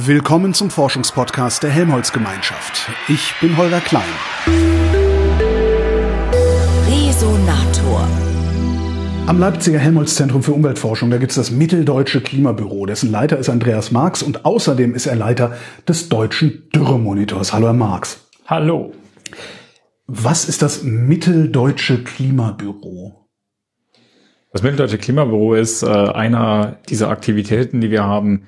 Willkommen zum Forschungspodcast der Helmholtz Gemeinschaft. Ich bin Holger Klein. Resonator. Am Leipziger Helmholtz Zentrum für Umweltforschung, da gibt es das Mitteldeutsche Klimabüro. Dessen Leiter ist Andreas Marx und außerdem ist er Leiter des deutschen Dürremonitors. Hallo, Herr Marx. Hallo. Was ist das Mitteldeutsche Klimabüro? Das Mitteldeutsche Klimabüro ist äh, einer dieser Aktivitäten, die wir haben,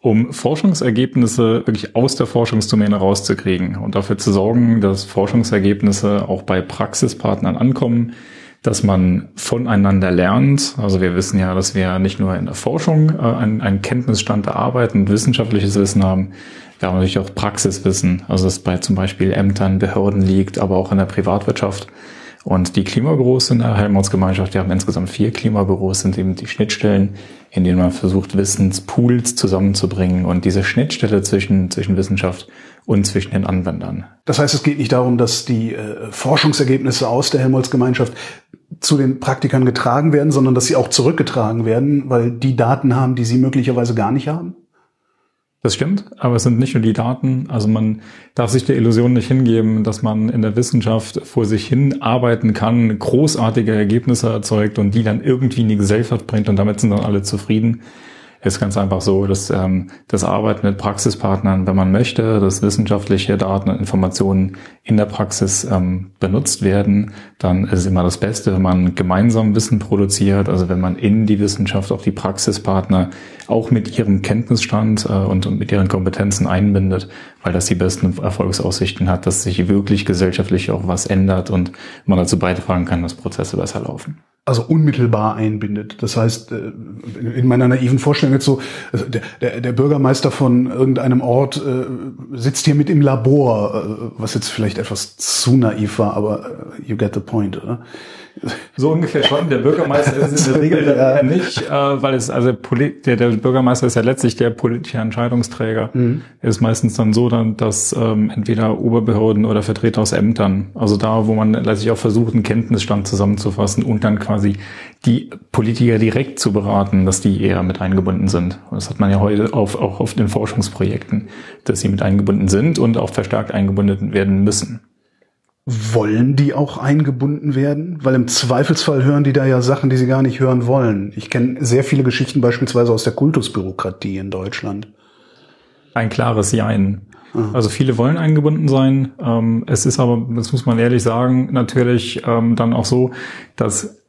um Forschungsergebnisse wirklich aus der Forschungsdomäne rauszukriegen und dafür zu sorgen, dass Forschungsergebnisse auch bei Praxispartnern ankommen, dass man voneinander lernt. Also wir wissen ja, dass wir nicht nur in der Forschung äh, einen, einen Kenntnisstand erarbeiten, wissenschaftliches Wissen haben, wir haben natürlich auch Praxiswissen, also das bei zum Beispiel Ämtern, Behörden liegt, aber auch in der Privatwirtschaft. Und die Klimabüros in der Helmholtz-Gemeinschaft, wir haben insgesamt vier Klimabüros, sind eben die Schnittstellen, in denen man versucht, Wissenspools zusammenzubringen und diese Schnittstelle zwischen, zwischen Wissenschaft und zwischen den Anwendern. Das heißt, es geht nicht darum, dass die äh, Forschungsergebnisse aus der Helmholtz-Gemeinschaft zu den Praktikern getragen werden, sondern dass sie auch zurückgetragen werden, weil die Daten haben, die sie möglicherweise gar nicht haben? Das stimmt, aber es sind nicht nur die Daten. Also man darf sich der Illusion nicht hingeben, dass man in der Wissenschaft vor sich hin arbeiten kann, großartige Ergebnisse erzeugt und die dann irgendwie in die Gesellschaft bringt und damit sind dann alle zufrieden ist ganz einfach so, dass ähm, das Arbeiten mit Praxispartnern, wenn man möchte, dass wissenschaftliche Daten und Informationen in der Praxis ähm, benutzt werden, dann ist es immer das Beste, wenn man gemeinsam Wissen produziert, also wenn man in die Wissenschaft auch die Praxispartner auch mit ihrem Kenntnisstand äh, und, und mit ihren Kompetenzen einbindet, weil das die besten Erfolgsaussichten hat, dass sich wirklich gesellschaftlich auch was ändert und man dazu beitragen kann, dass Prozesse besser laufen also unmittelbar einbindet. Das heißt, äh, in meiner naiven Vorstellung jetzt so, also der, der, Bürgermeister von irgendeinem Ort äh, sitzt hier mit im Labor, äh, was jetzt vielleicht etwas zu naiv war, aber you get the point, oder? So ungefähr schon. Der Bürgermeister ist in der Regel ja. nicht, äh, weil es also der, der Bürgermeister ist ja letztlich der politische Entscheidungsträger. Mhm. Ist meistens dann so, dann, dass ähm, entweder Oberbehörden oder Vertreter aus Ämtern, also da, wo man letztlich auch versucht, einen Kenntnisstand zusammenzufassen und dann quasi die Politiker direkt zu beraten, dass die eher mit eingebunden sind. Das hat man ja heute auf, auch auf den Forschungsprojekten, dass sie mit eingebunden sind und auch verstärkt eingebunden werden müssen. Wollen die auch eingebunden werden? Weil im Zweifelsfall hören die da ja Sachen, die sie gar nicht hören wollen. Ich kenne sehr viele Geschichten beispielsweise aus der Kultusbürokratie in Deutschland. Ein klares Jein. Ah. Also viele wollen eingebunden sein. Ähm, es ist aber, das muss man ehrlich sagen, natürlich ähm, dann auch so, dass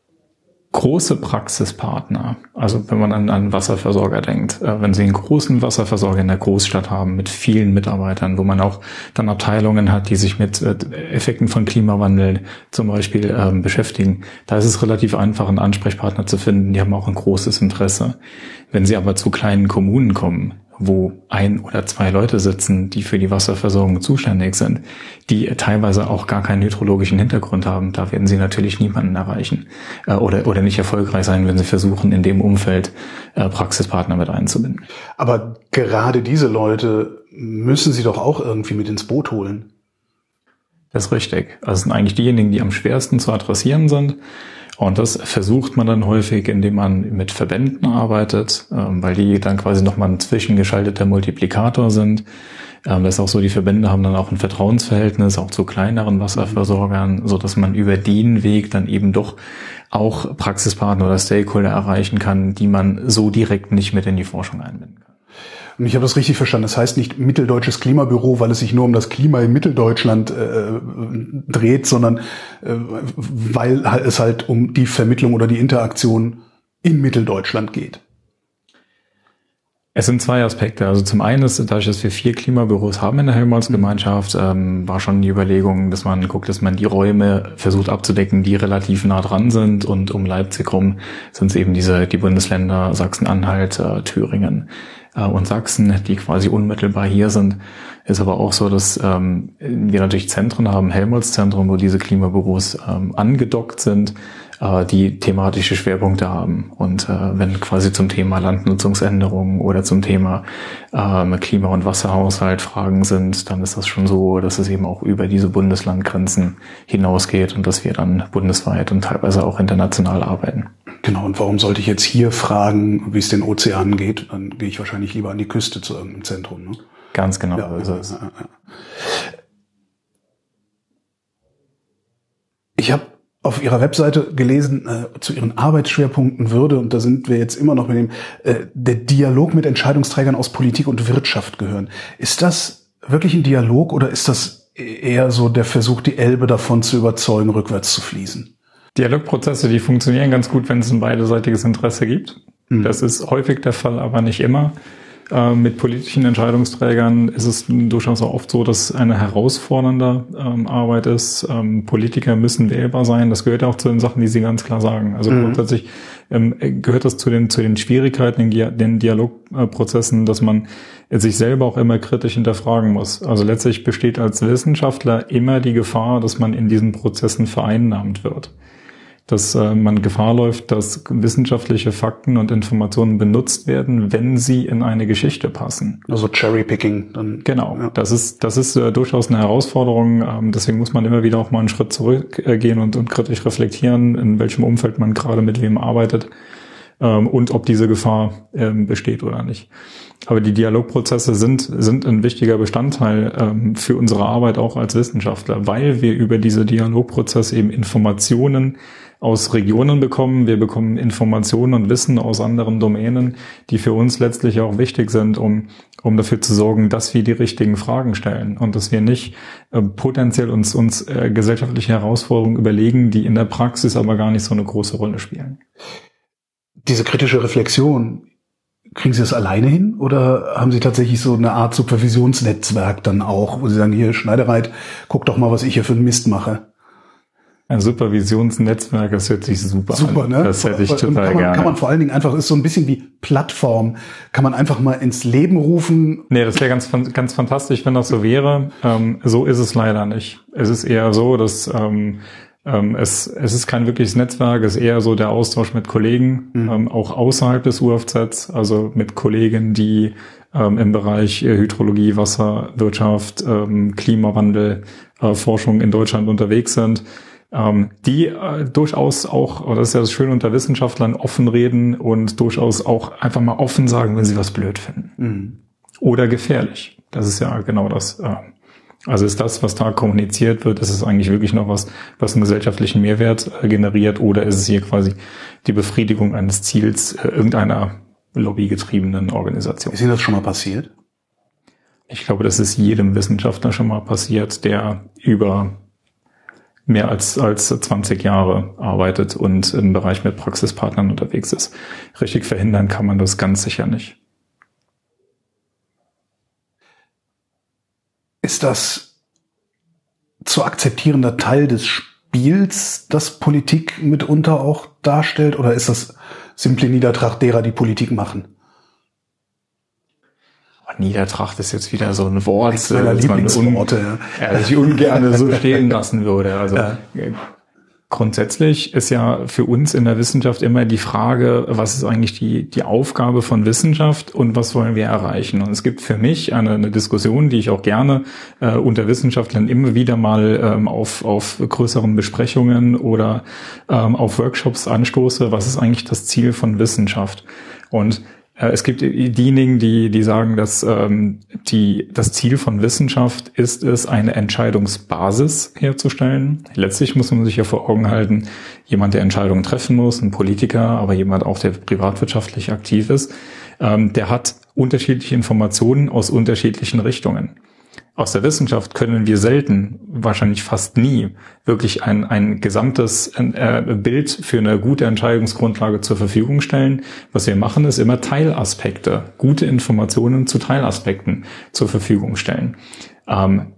große Praxispartner, also wenn man an, an Wasserversorger denkt, äh, wenn Sie einen großen Wasserversorger in der Großstadt haben mit vielen Mitarbeitern, wo man auch dann Abteilungen hat, die sich mit äh, Effekten von Klimawandel zum Beispiel ähm, beschäftigen, da ist es relativ einfach, einen Ansprechpartner zu finden. Die haben auch ein großes Interesse. Wenn Sie aber zu kleinen Kommunen kommen, wo ein oder zwei Leute sitzen, die für die Wasserversorgung zuständig sind, die teilweise auch gar keinen hydrologischen Hintergrund haben, da werden sie natürlich niemanden erreichen äh, oder, oder nicht erfolgreich sein, wenn sie versuchen, in dem Umfeld äh, Praxispartner mit einzubinden. Aber gerade diese Leute müssen sie doch auch irgendwie mit ins Boot holen. Das ist richtig. Also sind eigentlich diejenigen, die am schwersten zu adressieren sind. Und das versucht man dann häufig, indem man mit Verbänden arbeitet, ähm, weil die dann quasi nochmal ein zwischengeschalteter Multiplikator sind. Ähm, das ist auch so, die Verbände haben dann auch ein Vertrauensverhältnis auch zu kleineren Wasserversorgern, so dass man über den Weg dann eben doch auch Praxispartner oder Stakeholder erreichen kann, die man so direkt nicht mit in die Forschung einbinden kann. Und ich habe das richtig verstanden. Das heißt nicht Mitteldeutsches Klimabüro, weil es sich nur um das Klima in Mitteldeutschland äh, dreht, sondern äh, weil es halt um die Vermittlung oder die Interaktion in Mitteldeutschland geht. Es sind zwei Aspekte. Also zum einen ist, dadurch, dass wir vier Klimabüros haben in der Helmholtz-Gemeinschaft, ähm, war schon die Überlegung, dass man guckt, dass man die Räume versucht abzudecken, die relativ nah dran sind. Und um Leipzig rum sind es eben diese die Bundesländer Sachsen-Anhalt, äh, Thüringen äh, und Sachsen, die quasi unmittelbar hier sind. Ist aber auch so, dass ähm, wir natürlich Zentren haben, Helmholtz-Zentrum, wo diese Klimabüros ähm, angedockt sind, äh, die thematische Schwerpunkte haben. Und äh, wenn quasi zum Thema Landnutzungsänderungen oder zum Thema ähm, Klima- und Wasserhaushalt Fragen sind, dann ist das schon so, dass es eben auch über diese Bundeslandgrenzen hinausgeht und dass wir dann bundesweit und teilweise auch international arbeiten. Genau, und warum sollte ich jetzt hier fragen, wie es den Ozeanen geht? Dann gehe ich wahrscheinlich lieber an die Küste zu irgendeinem Zentrum. Ne? Ganz genau. Ja, so ja, ist es. ja, ja. Ich habe auf Ihrer Webseite gelesen äh, zu Ihren Arbeitsschwerpunkten würde, und da sind wir jetzt immer noch mit dem, äh, der Dialog mit Entscheidungsträgern aus Politik und Wirtschaft gehören. Ist das wirklich ein Dialog oder ist das eher so der Versuch, die Elbe davon zu überzeugen, rückwärts zu fließen? Dialogprozesse, die funktionieren ganz gut, wenn es ein beidseitiges Interesse gibt. Mhm. Das ist häufig der Fall, aber nicht immer. Äh, Mit politischen Entscheidungsträgern ist es durchaus auch oft so, dass eine herausfordernde ähm, Arbeit ist. Ähm, Politiker müssen wählbar sein. Das gehört auch zu den Sachen, die Sie ganz klar sagen. Also Mhm. grundsätzlich ähm, gehört das zu den, zu den Schwierigkeiten in den Dialogprozessen, dass man sich selber auch immer kritisch hinterfragen muss. Also letztlich besteht als Wissenschaftler immer die Gefahr, dass man in diesen Prozessen vereinnahmt wird dass äh, man Gefahr läuft, dass wissenschaftliche Fakten und Informationen benutzt werden, wenn sie in eine Geschichte passen. Also Cherrypicking dann. Genau, Ja. das ist das ist äh, durchaus eine Herausforderung. Ähm, deswegen muss man immer wieder auch mal einen Schritt zurückgehen und, und kritisch reflektieren, in welchem Umfeld man gerade mit wem arbeitet ähm, und ob diese Gefahr ähm, besteht oder nicht. Aber die Dialogprozesse sind, sind ein wichtiger Bestandteil ähm, für unsere Arbeit auch als Wissenschaftler, weil wir über diese Dialogprozesse eben Informationen aus Regionen bekommen. Wir bekommen Informationen und Wissen aus anderen Domänen, die für uns letztlich auch wichtig sind, um, um dafür zu sorgen, dass wir die richtigen Fragen stellen und dass wir nicht äh, potenziell uns, uns äh, gesellschaftliche Herausforderungen überlegen, die in der Praxis aber gar nicht so eine große Rolle spielen. Diese kritische Reflexion, kriegen Sie das alleine hin oder haben Sie tatsächlich so eine Art Supervisionsnetzwerk dann auch, wo Sie sagen, hier Schneidereit, guck doch mal, was ich hier für einen Mist mache. Ein Supervisionsnetzwerk, das hört sich super, Super, an. ne? Das hätte ich total kann man, gerne. Kann man vor allen Dingen einfach, ist so ein bisschen wie Plattform, kann man einfach mal ins Leben rufen. Nee, das wäre ganz, ganz fantastisch, wenn das so wäre. Ähm, so ist es leider nicht. Es ist eher so, dass ähm, ähm, es, es ist kein wirkliches Netzwerk, es ist eher so der Austausch mit Kollegen, ähm, auch außerhalb des UFZ, also mit Kollegen, die ähm, im Bereich äh, Hydrologie, Wasserwirtschaft, ähm, Klimawandel, äh, Forschung in Deutschland unterwegs sind die äh, durchaus auch, oder das ist ja das Schöne unter Wissenschaftlern, offen reden und durchaus auch einfach mal offen sagen, wenn sie was blöd finden. Oder gefährlich. Das ist ja genau das. Äh, also ist das, was da kommuniziert wird, ist es eigentlich wirklich noch was, was einen gesellschaftlichen Mehrwert äh, generiert, oder ist es hier quasi die Befriedigung eines Ziels äh, irgendeiner lobbygetriebenen Organisation? Ist Ihnen das schon mal passiert? Ich glaube, das ist jedem Wissenschaftler schon mal passiert, der über mehr als, als 20 Jahre arbeitet und im Bereich mit Praxispartnern unterwegs ist. Richtig verhindern kann man das ganz sicher nicht. Ist das zu akzeptierender Teil des Spiels, das Politik mitunter auch darstellt, oder ist das simple Niedertracht derer, die Politik machen? Niedertracht ist jetzt wieder so ein Wort, Eines meiner äh, das man un- ja. ja, das ich ungern so stehen lassen würde. Also Ja. äh, grundsätzlich ist ja für uns in der Wissenschaft immer die Frage, was ist eigentlich die, die Aufgabe von Wissenschaft und was wollen wir erreichen? Und es gibt für mich eine, eine Diskussion, die ich auch gerne äh, unter Wissenschaftlern immer wieder mal ähm, auf, auf größeren Besprechungen oder ähm, auf Workshops anstoße. Was ist eigentlich das Ziel von Wissenschaft? Und es gibt diejenigen, die, die sagen, dass ähm, die, das Ziel von Wissenschaft ist es, eine Entscheidungsbasis herzustellen. Letztlich muss man sich ja vor Augen halten, jemand, der Entscheidungen treffen muss, ein Politiker, aber jemand auch, der privatwirtschaftlich aktiv ist, ähm, der hat unterschiedliche Informationen aus unterschiedlichen Richtungen. Aus der Wissenschaft können wir selten, wahrscheinlich fast nie, wirklich ein, ein gesamtes äh, Bild für eine gute Entscheidungsgrundlage zur Verfügung stellen. Was wir machen, ist immer Teilaspekte, gute Informationen zu Teilaspekten zur Verfügung stellen. Ähm,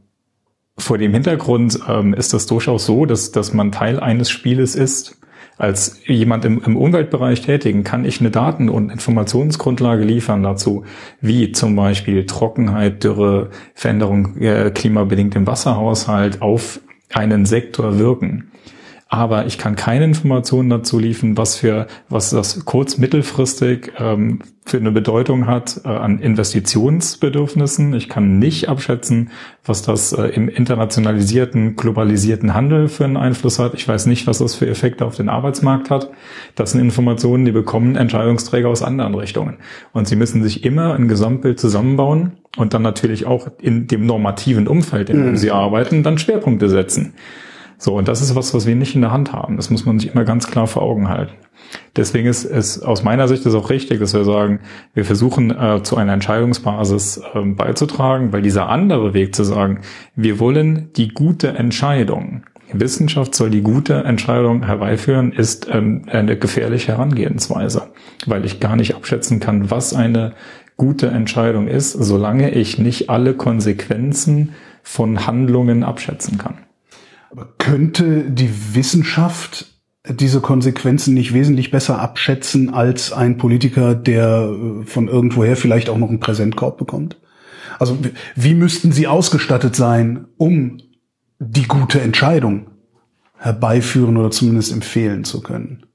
vor dem Hintergrund ähm, ist das durchaus so, dass, dass man Teil eines Spieles ist. Als jemand im, im Umweltbereich tätigen kann ich eine Daten- und Informationsgrundlage liefern dazu, wie zum Beispiel Trockenheit, Dürre, Veränderung äh, klimabedingt im Wasserhaushalt auf einen Sektor wirken. Aber ich kann keine Informationen dazu liefern, was für was das kurz mittelfristig ähm, für eine Bedeutung hat äh, an Investitionsbedürfnissen. Ich kann nicht abschätzen, was das äh, im internationalisierten, globalisierten Handel für einen Einfluss hat. Ich weiß nicht, was das für Effekte auf den Arbeitsmarkt hat. Das sind Informationen, die bekommen Entscheidungsträger aus anderen Richtungen. Und sie müssen sich immer ein Gesamtbild zusammenbauen und dann natürlich auch in dem normativen Umfeld, in dem mhm. sie arbeiten, dann Schwerpunkte setzen. So, und das ist was, was wir nicht in der Hand haben. Das muss man sich immer ganz klar vor Augen halten. Deswegen ist es aus meiner Sicht ist auch richtig, dass wir sagen, wir versuchen äh, zu einer Entscheidungsbasis äh, beizutragen, weil dieser andere Weg zu sagen, wir wollen die gute Entscheidung, Wissenschaft soll die gute Entscheidung herbeiführen, ist ähm, eine gefährliche Herangehensweise, weil ich gar nicht abschätzen kann, was eine gute Entscheidung ist, solange ich nicht alle Konsequenzen von Handlungen abschätzen kann. Aber könnte die Wissenschaft diese Konsequenzen nicht wesentlich besser abschätzen als ein Politiker, der äh, von irgendwoher vielleicht auch noch einen Präsentkorb bekommt? Also wie müssten sie ausgestattet sein, um die gute Entscheidung herbeiführen oder zumindest empfehlen zu können?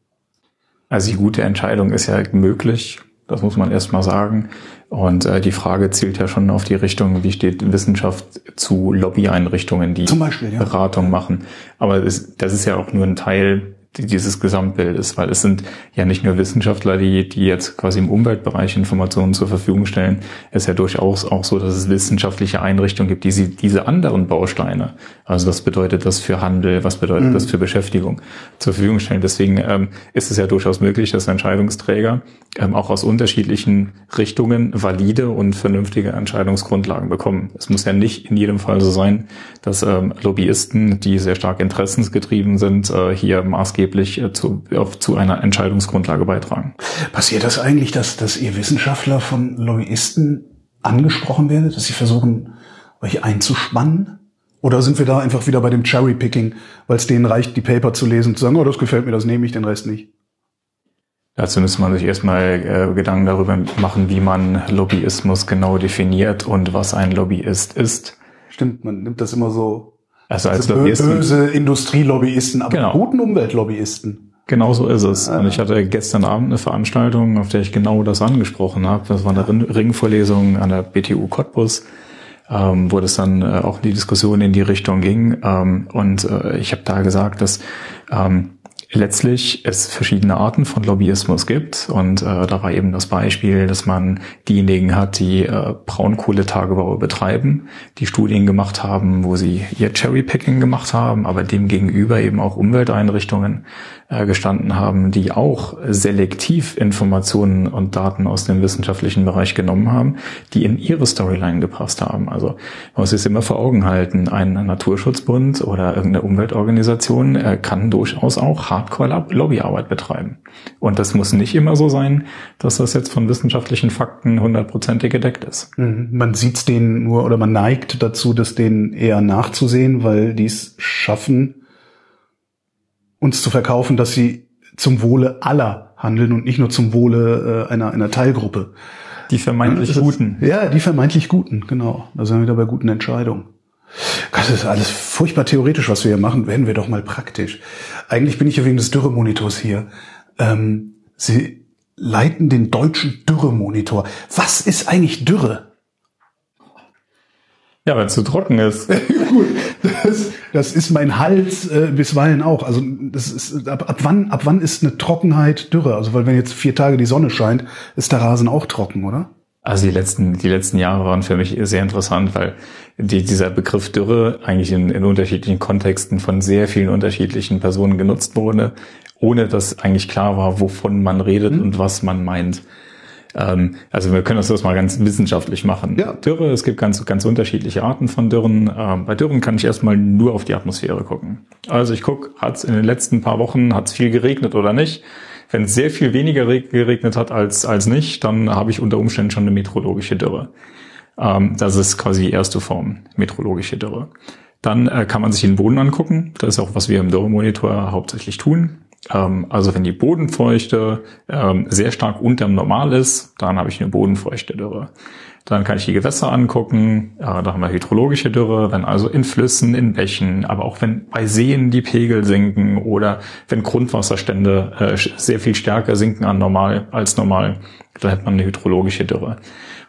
Also die gute Entscheidung ist ja möglich, das muss man erst mal sagen. Und äh, die Frage zielt ja schon auf die Richtung, wie steht Wissenschaft zu Lobbyeinrichtungen, die Beispiel, ja. Beratung machen. Aber das, das ist ja auch nur ein Teil dieses Gesamtbild ist, weil es sind ja nicht nur Wissenschaftler, die, die jetzt quasi im Umweltbereich Informationen zur Verfügung stellen. Es ist ja durchaus auch so, dass es wissenschaftliche Einrichtungen gibt, die sie, diese anderen Bausteine, also was bedeutet das für Handel, was bedeutet mhm. das für Beschäftigung, zur Verfügung stellen. Deswegen ähm, ist es ja durchaus möglich, dass Entscheidungsträger ähm, auch aus unterschiedlichen Richtungen valide und vernünftige Entscheidungsgrundlagen bekommen. Es muss ja nicht in jedem Fall so sein, dass ähm, Lobbyisten, die sehr stark interessensgetrieben sind, äh, hier maßgeblich maßgeblich äh, zu, auf, zu einer Entscheidungsgrundlage beitragen. Passiert das eigentlich, dass, dass ihr Wissenschaftler von Lobbyisten angesprochen werdet, dass sie versuchen, euch einzuspannen? Oder sind wir da einfach wieder bei dem Cherry-Picking, weil es denen reicht, die Paper zu lesen und zu sagen, oh, das gefällt mir, das nehme ich, den Rest nicht? Dazu müsste man sich erstmal äh, Gedanken darüber machen, wie man Lobbyismus genau definiert und was ein Lobbyist ist. Stimmt, man nimmt das immer so also als also Lobbyisten. Böse Industrielobbyisten, aber genau. guten Umweltlobbyisten. Genau so ist es. Und ich hatte gestern Abend eine Veranstaltung, auf der ich genau das angesprochen habe. Das war eine Ringvorlesung an der BTU Cottbus, ähm, wo das dann äh, auch die Diskussion in die Richtung ging. Ähm, und äh, ich habe da gesagt, dass ähm, letztlich es verschiedene Arten von Lobbyismus gibt. Und äh, da war eben das Beispiel, dass man diejenigen hat, die äh, Braunkohletagebau betreiben, die Studien gemacht haben, wo sie ihr Cherrypicking gemacht haben, aber dem gegenüber eben auch Umwelteinrichtungen äh, gestanden haben, die auch selektiv Informationen und Daten aus dem wissenschaftlichen Bereich genommen haben, die in ihre Storyline gepasst haben. Also man muss es immer vor Augen halten, ein Naturschutzbund oder irgendeine Umweltorganisation äh, kann durchaus auch Hardcore-Lobbyarbeit betreiben. Und das muss nicht immer so sein, dass das jetzt von wissenschaftlichen Fakten hundertprozentig gedeckt ist. Mhm. Man sieht es denen nur oder man neigt dazu, das denen eher nachzusehen, weil die es schaffen, uns zu verkaufen, dass sie zum Wohle aller handeln und nicht nur zum Wohle äh, einer, einer Teilgruppe. Die vermeintlich ist, Guten. Ja, die vermeintlich Guten, genau. Da sind wir wieder bei guten Entscheidungen. Das ist alles furchtbar theoretisch, was wir hier machen. Werden wir doch mal praktisch. Eigentlich bin ich ja wegen des Dürremonitors hier. Ähm, Sie leiten den deutschen Dürremonitor. Was ist eigentlich Dürre? Ja, wenn es zu trocken ist. Gut, das, das ist mein Hals äh, bisweilen auch. Also das ist ab, ab wann ab wann ist eine Trockenheit Dürre? Also weil wenn jetzt vier Tage die Sonne scheint, ist der Rasen auch trocken, oder? Also die letzten die letzten Jahre waren für mich sehr interessant, weil die, dieser Begriff Dürre eigentlich in, in unterschiedlichen Kontexten von sehr vielen unterschiedlichen Personen genutzt wurde, ohne dass eigentlich klar war, wovon man redet mhm. und was man meint. Ähm, also wir können das mal ganz wissenschaftlich machen. Ja. Dürre, es gibt ganz, ganz unterschiedliche Arten von Dürren. Ähm, bei Dürren kann ich erstmal nur auf die Atmosphäre gucken. Also ich gucke, hat es in den letzten paar Wochen, hat es viel geregnet oder nicht? Wenn es sehr viel weniger geregnet hat als, als nicht, dann habe ich unter Umständen schon eine meteorologische Dürre. Ähm, das ist quasi die erste Form, meteorologische Dürre. Dann äh, kann man sich den Boden angucken. Das ist auch, was wir im Dürremonitor hauptsächlich tun. Ähm, also wenn die Bodenfeuchte ähm, sehr stark unterm Normal ist, dann habe ich eine bodenfeuchte Dürre. Dann kann ich die Gewässer angucken. Ja, da haben wir hydrologische Dürre, wenn also in Flüssen, in Bächen, aber auch wenn bei Seen die Pegel sinken oder wenn Grundwasserstände äh, sehr viel stärker sinken an normal als normal, dann hat man eine hydrologische Dürre.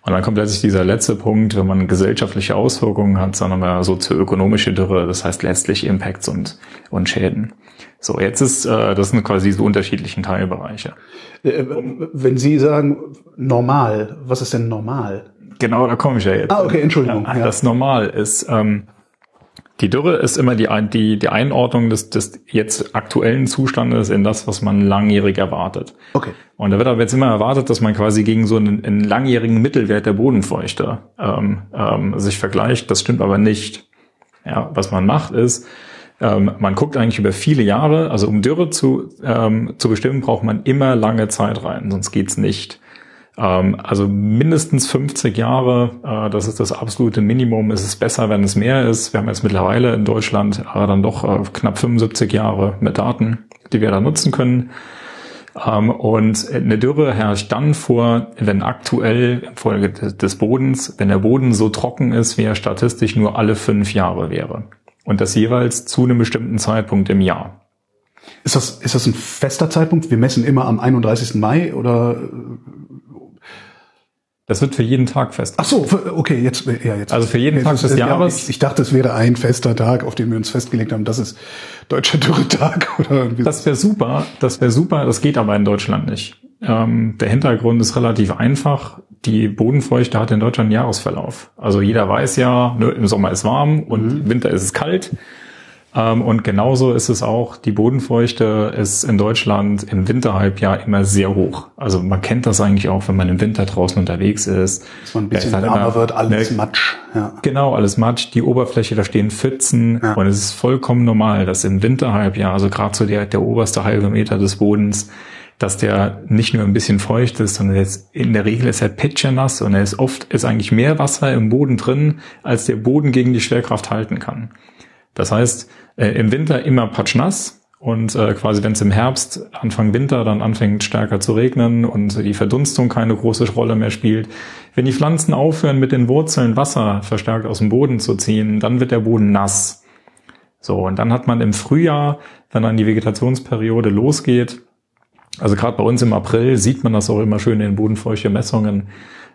Und dann kommt letztlich dieser letzte Punkt, wenn man gesellschaftliche Auswirkungen hat, sondern mehr sozioökonomische Dürre, das heißt letztlich Impacts und, und Schäden. So, jetzt ist, äh, das sind quasi diese unterschiedlichen Teilbereiche. Äh, wenn Sie sagen normal, was ist denn normal? Genau, da komme ich ja jetzt. Ah, okay, Entschuldigung. Ja, das Normal ist, ähm, die Dürre ist immer die, die, die Einordnung des, des jetzt aktuellen Zustandes in das, was man langjährig erwartet. Okay. Und da wird aber jetzt immer erwartet, dass man quasi gegen so einen, einen langjährigen Mittelwert der Bodenfeuchte ähm, ähm, sich vergleicht. Das stimmt aber nicht. Ja, was man macht ist, ähm, man guckt eigentlich über viele Jahre, also um Dürre zu, ähm, zu bestimmen, braucht man immer lange Zeit rein, sonst geht's nicht. Ähm, also mindestens 50 Jahre, äh, das ist das absolute Minimum. Es ist besser, wenn es mehr ist. Wir haben jetzt mittlerweile in Deutschland äh, dann doch äh, knapp 75 Jahre mit Daten, die wir da nutzen können. Ähm, und eine Dürre herrscht dann vor, wenn aktuell infolge des Bodens, wenn der Boden so trocken ist, wie er statistisch nur alle fünf Jahre wäre. Und das jeweils zu einem bestimmten Zeitpunkt im Jahr. Ist das, ist das ein fester Zeitpunkt? Wir messen immer am 31. Mai oder das wird für jeden Tag fest. Ach so, okay, jetzt, ja, jetzt. Also für jeden Tag des ja, Jahres. Ich, ich, dachte, es wäre ein fester Tag, auf den wir uns festgelegt haben. Das ist deutscher Dürretag oder irgendwie. Das wäre super, das wäre super, das geht aber in Deutschland nicht. Ähm, der Hintergrund ist relativ einfach. Die Bodenfeuchte hat in Deutschland einen Jahresverlauf. Also jeder weiß ja, ne, im Sommer ist warm und mhm. im Winter ist es kalt. Ähm, und genauso ist es auch, die Bodenfeuchte ist in Deutschland im Winterhalbjahr immer sehr hoch. Also man kennt das eigentlich auch, wenn man im Winter draußen unterwegs ist. Dass man ein bisschen halt wärmer wird, alles ne, Matsch. Ja. Genau, alles Matsch, die Oberfläche, da stehen Pfützen ja. und es ist vollkommen normal, dass im Winterhalbjahr, also gerade so der, der oberste halbe Meter des Bodens, dass der nicht nur ein bisschen feucht ist, sondern jetzt in der Regel ist er pitchernass und er ist oft, ist eigentlich mehr Wasser im Boden drin, als der Boden gegen die Schwerkraft halten kann. Das heißt, äh, im Winter immer patschnass und äh, quasi wenn es im Herbst, Anfang Winter dann anfängt stärker zu regnen und die Verdunstung keine große Rolle mehr spielt, wenn die Pflanzen aufhören mit den Wurzeln Wasser verstärkt aus dem Boden zu ziehen, dann wird der Boden nass. So, und dann hat man im Frühjahr, wenn dann die Vegetationsperiode losgeht, also gerade bei uns im April sieht man das auch immer schön in den bodenfeuchte Messungen,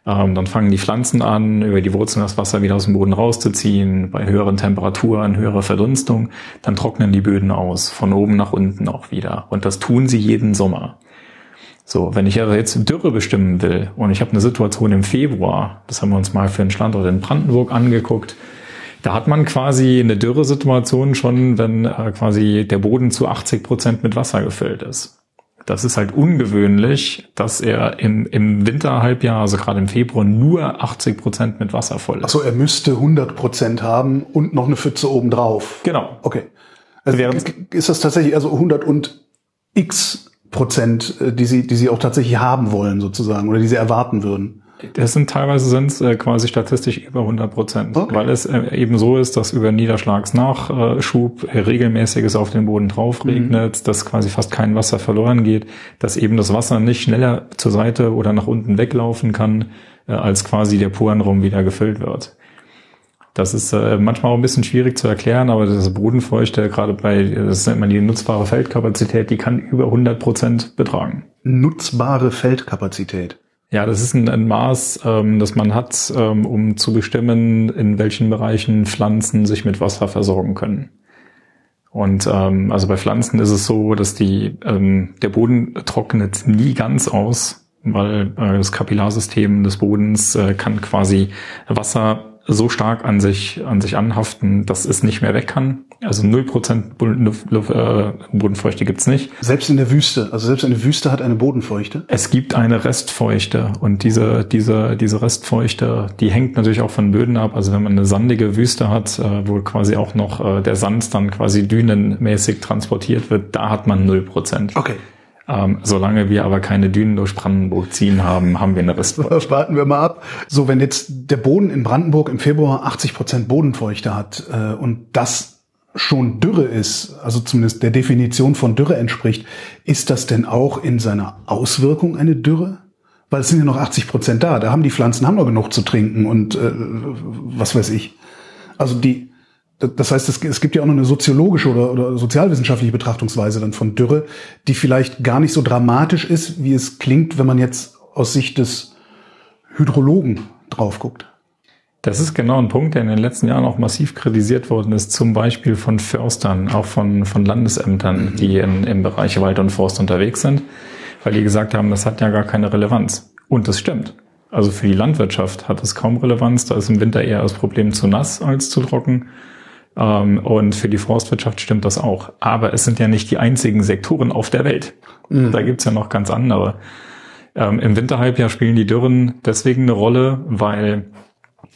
ähm, dann fangen die Pflanzen an, über die Wurzeln das Wasser wieder aus dem Boden rauszuziehen, bei höheren Temperaturen, höherer Verdunstung. Dann trocknen die Böden aus, von oben nach unten auch wieder. Und das tun sie jeden Sommer. So, wenn ich aber jetzt Dürre bestimmen will und ich habe eine Situation im Februar, das haben wir uns mal für einen Standort in Brandenburg angeguckt, da hat man quasi eine Dürresituation schon, wenn äh, quasi der Boden zu 80 Prozent mit Wasser gefüllt ist das ist halt ungewöhnlich, dass er im, im Winterhalbjahr, also gerade im Februar, nur 80 Prozent mit Wasser voll ist. Achso, er müsste 100 Prozent haben und noch eine Pfütze obendrauf. Genau. Okay. Also Während ist das tatsächlich also 100 und x Prozent, äh, die Sie, die Sie auch tatsächlich haben wollen sozusagen oder die Sie erwarten würden? Das sind teilweise sind es äh, quasi statistisch über 100 Prozent, okay. weil es äh, eben so ist, dass über Niederschlagsnachschub äh, regelmäßiges auf den Boden drauf regnet, mhm. dass quasi fast kein Wasser verloren geht, dass eben das Wasser nicht schneller zur Seite oder nach unten weglaufen kann, äh, als quasi der Porenraum wieder gefüllt wird. Das ist äh, manchmal auch ein bisschen schwierig zu erklären, aber das Bodenfeuchte, gerade bei, das nennt man die nutzbare Feldkapazität, die kann über 100 Prozent betragen. Nutzbare Feldkapazität. Ja, das ist ein, ein Maß, ähm, das man hat, ähm, um zu bestimmen, in welchen Bereichen Pflanzen sich mit Wasser versorgen können. Und ähm, also bei Pflanzen ist es so, dass die ähm, der Boden trocknet nie ganz aus, weil äh, das Kapillarsystem des Bodens äh, kann quasi Wasser so stark an sich, an sich anhaften, dass es nicht mehr weg kann. Also 0% äh, Bodenfeuchte gibt's nicht. Selbst in der Wüste, also selbst eine Wüste hat eine Bodenfeuchte? Es gibt eine Restfeuchte und diese, diese, diese Restfeuchte, die hängt natürlich auch von Böden ab. Also wenn man eine sandige Wüste hat, äh, wo quasi auch noch äh, der Sand dann quasi dünenmäßig transportiert wird, da hat man 0%. Okay. Ähm, solange wir aber keine Dünen durch Brandenburg ziehen haben, haben wir eine Restfeuchte. Warten wir mal ab. So, wenn jetzt der Boden in Brandenburg im Februar 80 Prozent Bodenfeuchte hat äh, und das schon Dürre ist, also zumindest der Definition von Dürre entspricht, ist das denn auch in seiner Auswirkung eine Dürre? weil es sind ja noch 80 Prozent da. Da haben die Pflanzen haben noch genug zu trinken und äh, was weiß ich. Also die, das heißt, es, gibt ja auch noch eine soziologische oder, oder sozialwissenschaftliche Betrachtungsweise dann von Dürre, die vielleicht gar nicht so dramatisch ist, wie es klingt, wenn man jetzt aus Sicht des Hydrologen drauf guckt. Das ist genau ein Punkt, der in den letzten Jahren auch massiv kritisiert worden ist, zum Beispiel von Förstern, auch von, von Landesämtern, die in, im Bereich Wald und Forst unterwegs sind, weil die gesagt haben, das hat ja gar keine Relevanz. Und das stimmt. Also für die Landwirtschaft hat es kaum Relevanz, da ist im Winter eher das Problem zu nass als zu trocken. Ähm, und für die Forstwirtschaft stimmt das auch. Aber es sind ja nicht die einzigen Sektoren auf der Welt. Mhm. Da gibt's ja noch ganz andere. Ähm, Im Winterhalbjahr spielen die Dürren deswegen eine Rolle, weil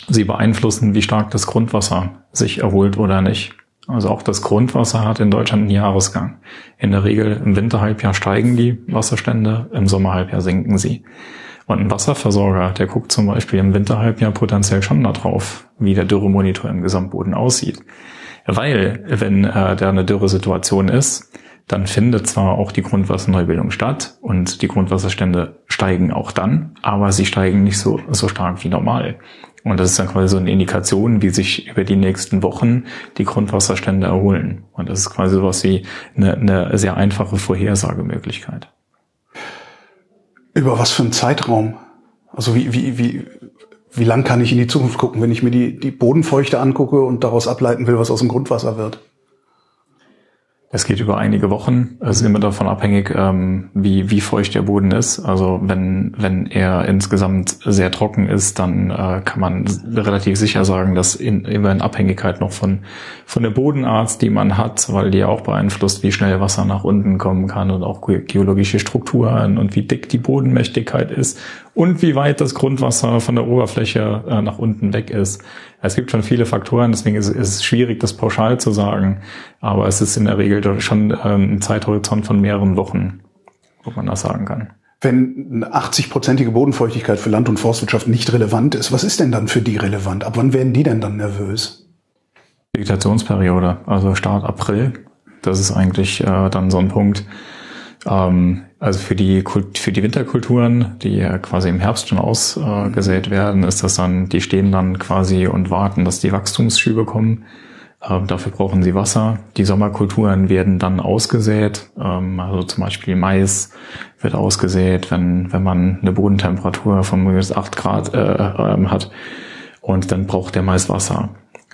sie beeinflussen, wie stark das Grundwasser sich erholt oder nicht. Also auch das Grundwasser hat in Deutschland einen Jahresgang. In der Regel im Winterhalbjahr steigen die Wasserstände, im Sommerhalbjahr sinken sie. Und ein Wasserversorger, der guckt zum Beispiel im Winterhalbjahr potenziell schon darauf, wie der Dürremonitor im Gesamtboden aussieht. Weil, wenn äh, da eine Dürresituation ist, dann findet zwar auch die Grundwasserneubildung statt und die Grundwasserstände steigen auch dann, aber sie steigen nicht so, so stark wie normal. Und das ist dann quasi so eine Indikation, wie sich über die nächsten Wochen die Grundwasserstände erholen. Und das ist quasi sowas wie eine, eine sehr einfache Vorhersagemöglichkeit. Über was für einen Zeitraum? Also wie, wie, wie, wie lang kann ich in die Zukunft gucken, wenn ich mir die, die Bodenfeuchte angucke und daraus ableiten will, was aus dem Grundwasser wird? Es geht über einige Wochen. Es ist immer davon abhängig, ähm, wie, wie feucht der Boden ist. Also wenn, wenn er insgesamt sehr trocken ist, dann äh, kann man relativ sicher sagen, dass in, immer in Abhängigkeit noch von, von der Bodenart, die man hat, weil die auch beeinflusst, wie schnell Wasser nach unten kommen kann und auch geologische Strukturen und wie dick die Bodenmächtigkeit ist und wie weit das Grundwasser von der Oberfläche äh, nach unten weg ist. Es gibt schon viele Faktoren, deswegen ist, ist, es schwierig, das pauschal zu sagen. Aber es ist in der Regel schon ähm, ein Zeithorizont von mehreren Wochen, wo man das sagen kann. Wenn eine 80-prozentige Bodenfeuchtigkeit für Land- und Forstwirtschaft nicht relevant ist, was ist denn dann für die relevant? Ab wann werden die denn dann nervös? Vegetationsperiode, also Start April. Das ist eigentlich äh, dann so ein Punkt, ähm, also für die, für die Winterkulturen, die ja quasi im Herbst schon ausgesät werden, ist das dann, die stehen dann quasi und warten, dass die Wachstumsschübe kommen. Ähm, dafür brauchen sie Wasser. Die Sommerkulturen werden dann ausgesät. Ähm, also zum Beispiel Mais wird ausgesät, wenn, wenn man eine Bodentemperatur von minus 8 Grad äh, äh, hat. Und dann braucht der Mais Wasser.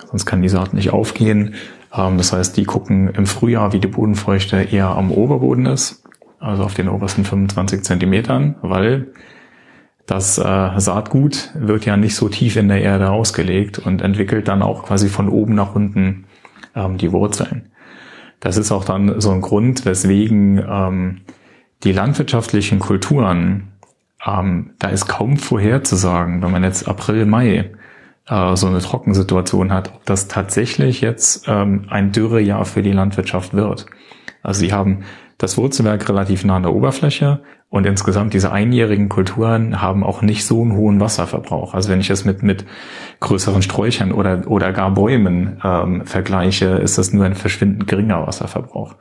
Sonst kann die Saat nicht aufgehen. Ähm, das heißt, die gucken im Frühjahr, wie die Bodenfeuchte eher am Oberboden ist also auf den obersten 25 Zentimetern, weil das äh, Saatgut wird ja nicht so tief in der Erde ausgelegt und entwickelt dann auch quasi von oben nach unten ähm, die Wurzeln. Das ist auch dann so ein Grund, weswegen ähm, die landwirtschaftlichen Kulturen, ähm, da ist kaum vorherzusagen, wenn man jetzt April, Mai äh, so eine Trockensituation hat, ob das tatsächlich jetzt ähm, ein Dürrejahr für die Landwirtschaft wird. Also sie haben das Wurzelwerk relativ nah an der Oberfläche und insgesamt diese einjährigen Kulturen haben auch nicht so einen hohen Wasserverbrauch. Also wenn ich das mit, mit größeren Sträuchern oder, oder gar Bäumen ähm, vergleiche, ist das nur ein verschwindend geringer Wasserverbrauch.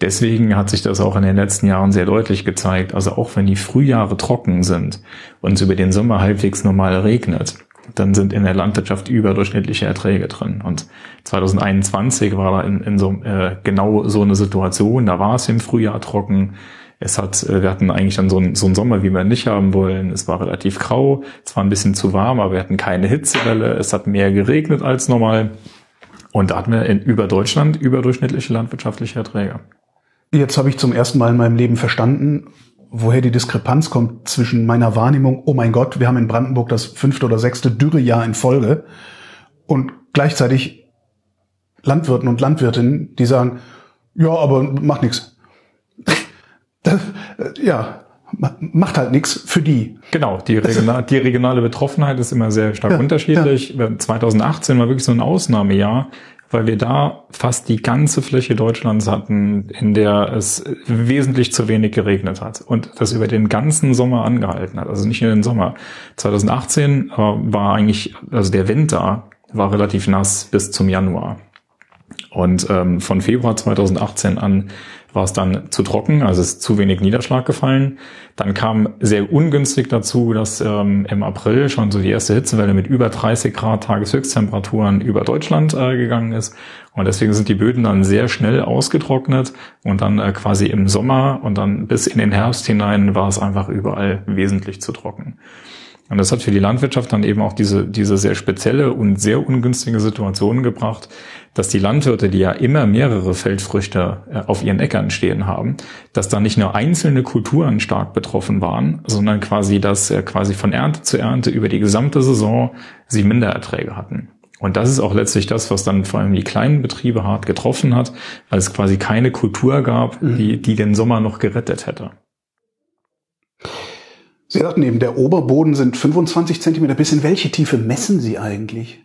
Deswegen hat sich das auch in den letzten Jahren sehr deutlich gezeigt. Also auch wenn die Frühjahre trocken sind und es über den Sommer halbwegs normal regnet, dann sind in der Landwirtschaft überdurchschnittliche Erträge drin. Und 2021 war da in, in so äh, genau so eine Situation. Da war es im Frühjahr trocken. Es hat, äh, wir hatten eigentlich dann so, ein, so einen Sommer, wie wir nicht haben wollen. Es war relativ grau, es war ein bisschen zu warm, aber wir hatten keine Hitzewelle. Es hat mehr geregnet als normal. Und da hatten wir in über Deutschland überdurchschnittliche landwirtschaftliche Erträge. Jetzt habe ich zum ersten Mal in meinem Leben verstanden, woher die Diskrepanz kommt zwischen meiner Wahrnehmung, oh mein Gott, wir haben in Brandenburg das fünfte oder sechste Dürrejahr in Folge und gleichzeitig Landwirten und Landwirtinnen, die sagen, ja, aber macht nichts. Ja, macht halt nichts für die. Genau, die, regional, die regionale Betroffenheit ist immer sehr stark ja, unterschiedlich. Ja. 2018 war wirklich so ein Ausnahmejahr weil wir da fast die ganze Fläche Deutschlands hatten, in der es wesentlich zu wenig geregnet hat und das über den ganzen Sommer angehalten hat, also nicht nur den Sommer. 2018 äh, war eigentlich, also der Winter war relativ nass bis zum Januar. Und ähm, von Februar 2018 an war es dann zu trocken, also ist zu wenig Niederschlag gefallen. Dann kam sehr ungünstig dazu, dass ähm, im April schon so die erste Hitzewelle mit über 30 Grad Tageshöchsttemperaturen über Deutschland äh, gegangen ist. Und deswegen sind die Böden dann sehr schnell ausgetrocknet und dann äh, quasi im Sommer und dann bis in den Herbst hinein war es einfach überall wesentlich zu trocken. Und das hat für die Landwirtschaft dann eben auch diese, diese sehr spezielle und sehr ungünstige Situation gebracht, dass die Landwirte, die ja immer mehrere Feldfrüchte äh, auf ihren Äckern stehen haben, dass da nicht nur einzelne Kulturen stark betroffen waren, sondern quasi, dass äh, quasi von Ernte zu Ernte über die gesamte Saison sie Mindererträge hatten. Und das ist auch letztlich das, was dann vor allem die kleinen Betriebe hart getroffen hat, weil es quasi keine Kultur gab, mhm. die, die den Sommer noch gerettet hätte. Sie sagten eben, der Oberboden sind 25 Zentimeter. Bis in welche Tiefe messen Sie eigentlich?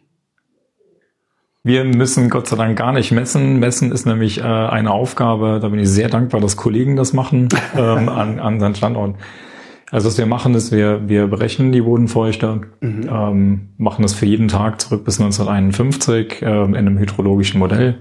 Wir müssen Gott sei Dank gar nicht messen. Messen ist nämlich äh, eine Aufgabe, da bin ich sehr dankbar, dass Kollegen das machen ähm, an, an seinen Standorten. Also was wir machen, ist, wir, wir berechnen die Bodenfeuchte, mhm. ähm, machen das für jeden Tag zurück bis 1951 äh, in einem hydrologischen Modell.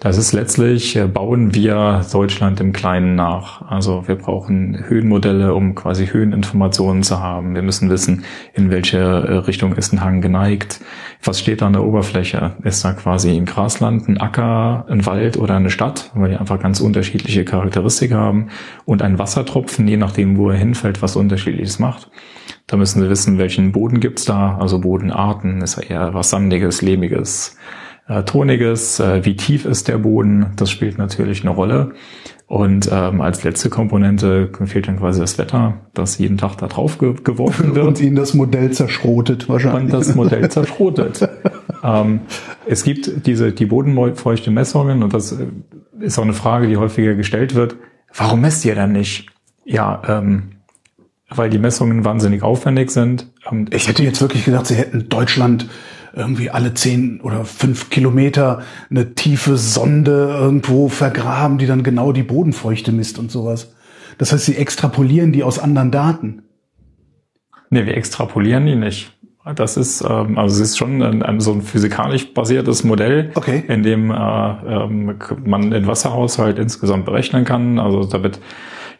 Das ist letztlich, äh, bauen wir Deutschland im Kleinen nach. Also wir brauchen Höhenmodelle, um quasi Höheninformationen zu haben. Wir müssen wissen, in welche äh, Richtung ist ein Hang geneigt. Was steht da an der Oberfläche? Ist da quasi ein Grasland, ein Acker, ein Wald oder eine Stadt, weil die einfach ganz unterschiedliche Charakteristik haben. Und ein Wassertropfen, je nachdem, wo er hinfällt, was unterschiedliches macht. Da müssen Sie wissen, welchen Boden gibt's da. Also Bodenarten, ist er eher was Sandiges, Lehmiges, äh, Toniges, äh, wie tief ist der Boden, das spielt natürlich eine Rolle. Und ähm, als letzte Komponente fehlt dann quasi das Wetter, das jeden Tag da drauf ge geworfen wird. Und Ihnen das Modell zerschrotet wahrscheinlich. Und das Modell zerschrotet. ähm, es gibt diese die bodenfeuchte Messungen und das äh, ist auch eine Frage, die häufiger gestellt wird. Warum messt ihr denn nicht? Ja, ähm, weil die Messungen wahnsinnig aufwendig sind. Ich hätte jetzt wirklich gedacht, Sie hätten Deutschland irgendwie alle zehn oder fünf Kilometer eine tiefe Sonde irgendwo vergraben, die dann genau die Bodenfeuchte misst und sowas. Das heißt, sie extrapolieren die aus anderen Daten. Nee, wir extrapolieren die nicht. Das ist, ähm, also es ist schon ein, ein, so ein physikalisch basiertes Modell, okay. in dem äh, ähm, man den Wasserhaushalt insgesamt berechnen kann. Also da wird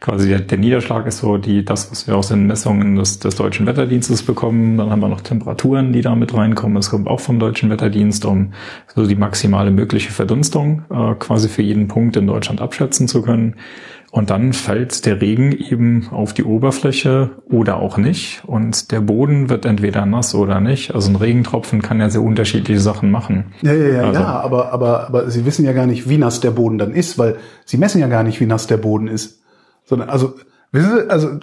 quasi der, der Niederschlag ist so die, das, was wir aus den Messungen des, des deutschen Wetterdienstes bekommen. Dann haben wir noch Temperaturen, die da mit reinkommen. Das kommt auch vom deutschen Wetterdienst, um so die maximale mögliche Verdunstung äh, quasi für jeden Punkt in Deutschland abschätzen zu können. Und dann fällt der Regen eben auf die Oberfläche oder auch nicht. Und der Boden wird entweder nass oder nicht. Also ein Regentropfen kann ja sehr unterschiedliche Sachen machen. Ja, ja, ja, also, ja aber, aber, aber Sie wissen ja gar nicht, wie nass der Boden dann ist, weil Sie messen ja gar nicht, wie nass der Boden ist. Sondern, also, wissen Sie, also,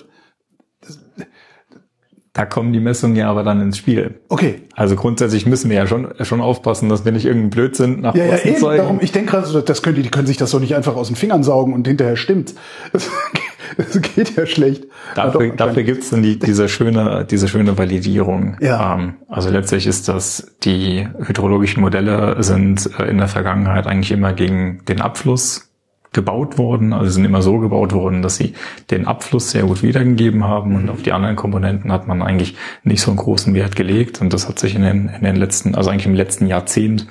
da kommen die Messungen ja aber dann ins Spiel. Okay. Also grundsätzlich müssen wir ja schon, schon aufpassen, dass wir nicht irgendeinen Blödsinn nach ja, ja, eben, zeigen. Darum, ich denke gerade, das können die, die können sich das doch nicht einfach aus den Fingern saugen und hinterher stimmt. Das, das geht ja schlecht. Dafür, doch, dafür gibt's dann die, diese schöne, diese schöne Validierung. Ja. Ähm, also letztlich ist das, die hydrologischen Modelle sind äh, in der Vergangenheit eigentlich immer gegen den Abfluss gebaut worden, also sind immer so gebaut worden, dass sie den Abfluss sehr gut wiedergegeben haben und auf die anderen Komponenten hat man eigentlich nicht so einen großen Wert gelegt und das hat sich in den, in den letzten, also eigentlich im letzten Jahrzehnt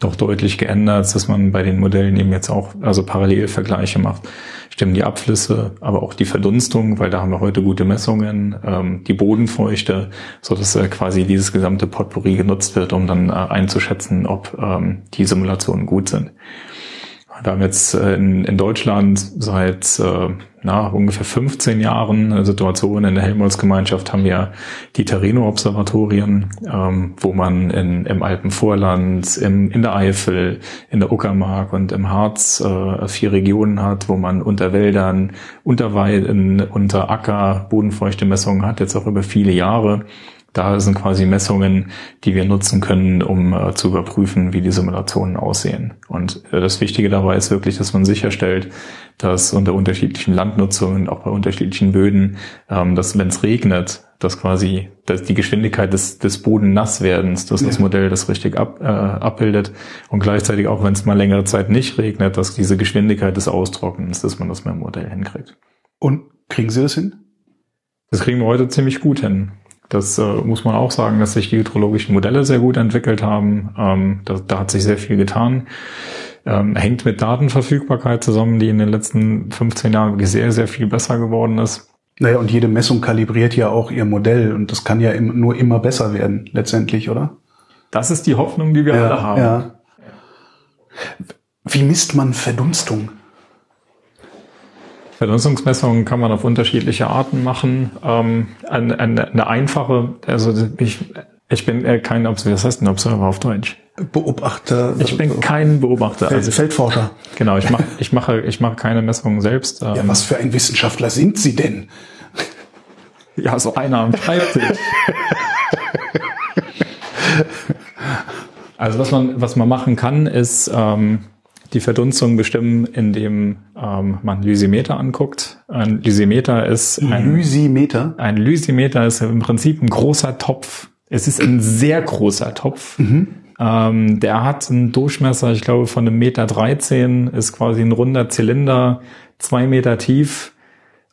doch deutlich geändert, dass man bei den Modellen eben jetzt auch also Parallelvergleiche macht. Stimmen die Abflüsse, aber auch die Verdunstung, weil da haben wir heute gute Messungen, ähm, die Bodenfeuchte, so dass äh, quasi dieses gesamte Potpourri genutzt wird, um dann äh, einzuschätzen, ob ähm, die Simulationen gut sind. Wir haben jetzt äh, in, in Deutschland seit äh, na, ungefähr 15 Jahren eine Situation in der Helmholtz-Gemeinschaft haben wir die Terreno-Observatorien, ähm, wo man in, im Alpenvorland, im, in der Eifel, in der Uckermark und im Harz äh, vier Regionen hat, wo man unter Wäldern, unter Weiden, unter Acker bodenfeuchte Messungen hat, jetzt auch über viele Jahre. Da sind quasi Messungen, die wir nutzen können, um äh, zu überprüfen, wie die Simulationen aussehen. Und äh, das Wichtige dabei ist wirklich, dass man sicherstellt, dass unter unterschiedlichen Landnutzungen, auch bei unterschiedlichen Böden, ähm, dass wenn es regnet, dass quasi dass die Geschwindigkeit des, des Boden Nasswerdens, dass ja. das Modell das richtig ab, äh, abbildet und gleichzeitig auch, wenn es mal längere Zeit nicht regnet, dass diese Geschwindigkeit des Austrocknens, dass man das mit dem Modell hinkriegt. Und kriegen Sie das hin? Das kriegen wir heute ziemlich gut hin. Das äh, muss man auch sagen, dass sich die hydrologischen Modelle sehr gut entwickelt haben. Ähm, da, da hat sich sehr viel getan. Ähm, hängt mit Datenverfügbarkeit zusammen, die in den letzten 15 Jahren sehr, sehr viel besser geworden ist. Naja, und jede Messung kalibriert ja auch ihr Modell und das kann ja im, nur immer besser werden, letztendlich, oder? Das ist die Hoffnung, die wir ja, alle haben. Ja. Wie misst man Verdunstung? Verdunstungsmessungen kann man auf unterschiedliche Arten machen. Ähm, eine, eine, eine einfache, also ich, ich bin äh, kein Observer, was heißt ein Observer auf Deutsch? Beobachter. Ich bin kein Beobachter. Feld, also Feldforscher. Genau, ich mache ich mache ich mache keine Messungen selbst. Ja, ähm, was für ein Wissenschaftler sind Sie denn? Ja, so einer am Schreibtisch. also was man was man machen kann, ist ähm, die Verdunstung bestimmen, indem ähm, man Lysimeter anguckt. Ein Lysimeter ist ein Lysimeter. Ein Lysimeter ist im Prinzip ein großer Topf. Es ist ein sehr großer Topf. Mhm. Ähm, der hat einen Durchmesser, ich glaube, von einem Meter 13, ist quasi ein runder Zylinder, zwei Meter tief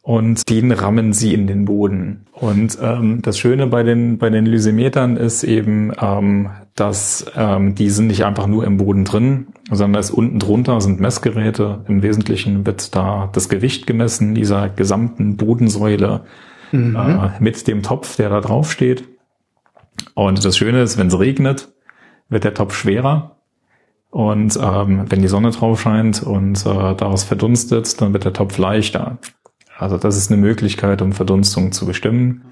und den rammen sie in den Boden. Und ähm, das Schöne bei den bei den Lysimetern ist eben, ähm, dass ähm, die sind nicht einfach nur im Boden drin, sondern ist unten drunter sind Messgeräte. Im Wesentlichen wird da das Gewicht gemessen dieser gesamten Bodensäule mhm. äh, mit dem Topf, der da drauf steht. Und das Schöne ist, wenn es regnet, wird der Topf schwerer. Und ähm, wenn die Sonne drauf scheint und äh, daraus verdunstet, dann wird der Topf leichter. Also das ist eine Möglichkeit, um Verdunstung zu bestimmen.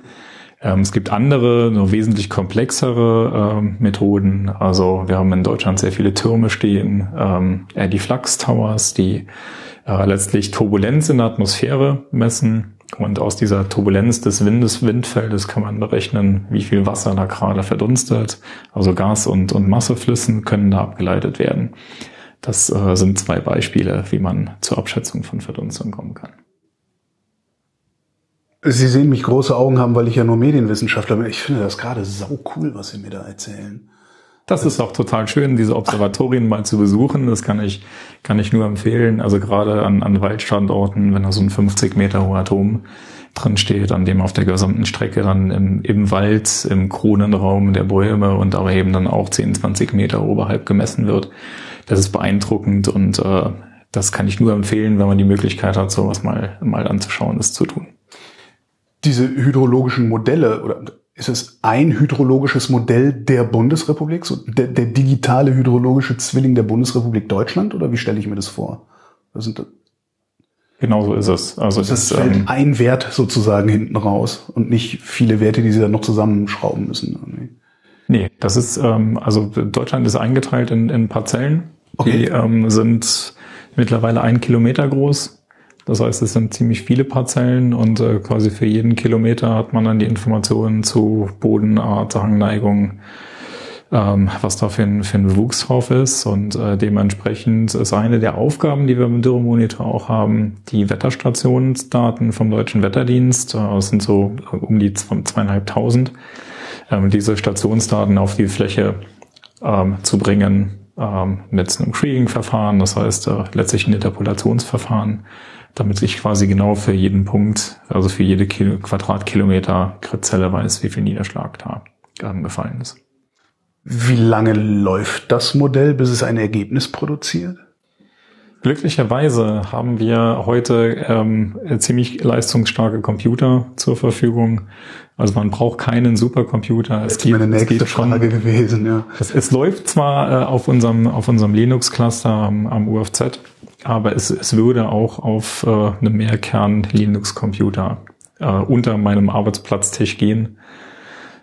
Ähm, es gibt andere, nur wesentlich komplexere ähm, Methoden. Also wir haben in Deutschland sehr viele Türme stehen, ähm, die Flux Towers, die äh, letztlich Turbulenz in der Atmosphäre messen. Und aus dieser Turbulenz des Windes, Windfeldes kann man berechnen, wie viel Wasser da gerade verdunstet. Also Gas- und, und Masseflüssen können da abgeleitet werden. Das äh, sind zwei Beispiele, wie man zur Abschätzung von Verdunstung kommen kann. Sie sehen mich große Augen haben, weil ich ja nur Medienwissenschaftler bin. Ich finde das gerade sau cool, was Sie mir da erzählen. Das ist auch total schön, diese Observatorien mal zu besuchen. Das kann ich, kann ich nur empfehlen. Also gerade an, an Waldstandorten, wenn da so ein 50 Meter hoher Turm drin steht, an dem auf der gesamten Strecke dann im, im Wald, im Kronenraum der Bäume und aber eben dann auch 10, 20 Meter oberhalb gemessen wird. Das ist beeindruckend und äh, das kann ich nur empfehlen, wenn man die Möglichkeit hat, sowas mal, mal anzuschauen, das zu tun diese hydrologischen Modelle oder ist es ein hydrologisches Modell der Bundesrepublik, so der, der digitale hydrologische Zwilling der Bundesrepublik Deutschland oder wie stelle ich mir das vor? Das sind Genau so ist es. Also das ist fällt ähm, ein Wert sozusagen hinten raus und nicht viele Werte, die sie dann noch zusammenschrauben müssen. Nee, das ist ähm, also Deutschland ist eingeteilt in, in Parzellen. Okay. Die ähm, sind mittlerweile ein Kilometer groß das heißt, es sind ziemlich viele Parzellen und äh, quasi für jeden Kilometer hat man dann die Informationen zu Bodenart, Hangneigung, ähm, was da für ein, für ein Bewuchs drauf ist. Und äh, dementsprechend ist eine der Aufgaben, die wir im Dürremonitor auch haben, die Wetterstationsdaten vom Deutschen Wetterdienst. Äh, das sind so um die zweieinhalbtausend. Ähm, diese Stationsdaten auf die Fläche ähm, zu bringen ähm, mit einem Kriging-Verfahren, das heißt äh, letztlich ein Interpolationsverfahren damit ich quasi genau für jeden Punkt, also für jede Kilo, Quadratkilometer Kritzelle weiß, wie viel Niederschlag da gefallen ist. Wie lange läuft das Modell, bis es ein Ergebnis produziert? Glücklicherweise haben wir heute ähm, ziemlich leistungsstarke Computer zur Verfügung. Also man braucht keinen Supercomputer. Das ist meine nächste Frage gewesen. Ja. Es, es läuft zwar äh, auf unserem auf unserem Linux-Cluster am, am UFZ, aber es, es würde auch auf äh, einem Mehrkern-Linux-Computer äh, unter meinem Arbeitsplatztisch gehen.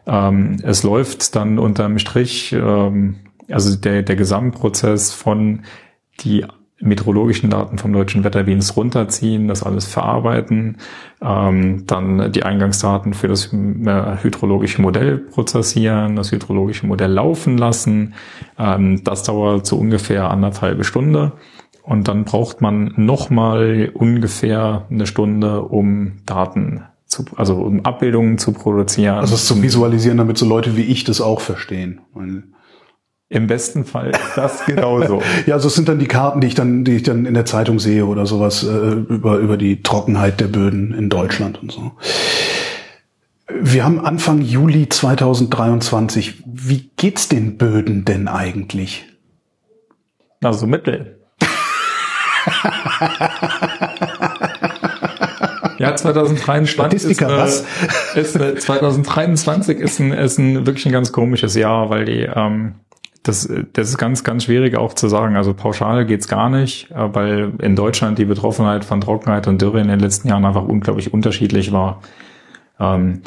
Ähm, es läuft dann unterm Strich, ähm, also der, der Gesamtprozess von die meteorologischen Daten vom Deutschen Wetterdienst runterziehen, das alles verarbeiten, ähm, dann die Eingangsdaten für das äh, hydrologische Modell prozessieren, das hydrologische Modell laufen lassen. Ähm, das dauert so ungefähr anderthalbe Stunde. Und dann braucht man nochmal ungefähr eine Stunde, um Daten zu, also um Abbildungen zu produzieren. Also es zu visualisieren, damit so Leute wie ich das auch verstehen. Im besten Fall ist das genauso. ja, also es sind dann die Karten, die ich dann, die ich dann in der Zeitung sehe oder sowas äh, über über die Trockenheit der Böden in Deutschland und so. Wir haben Anfang Juli 2023. Wie geht's den Böden denn eigentlich? Also mittel. Ja, 2023 Statistiker, ist, äh, ist, äh, 2023 ist ein, ist ein wirklich ein ganz komisches Jahr, weil die ähm, das, das ist ganz, ganz schwierig auch zu sagen. Also pauschal geht's gar nicht, äh, weil in Deutschland die Betroffenheit von Trockenheit und Dürre in den letzten Jahren einfach unglaublich unterschiedlich war. Ähm,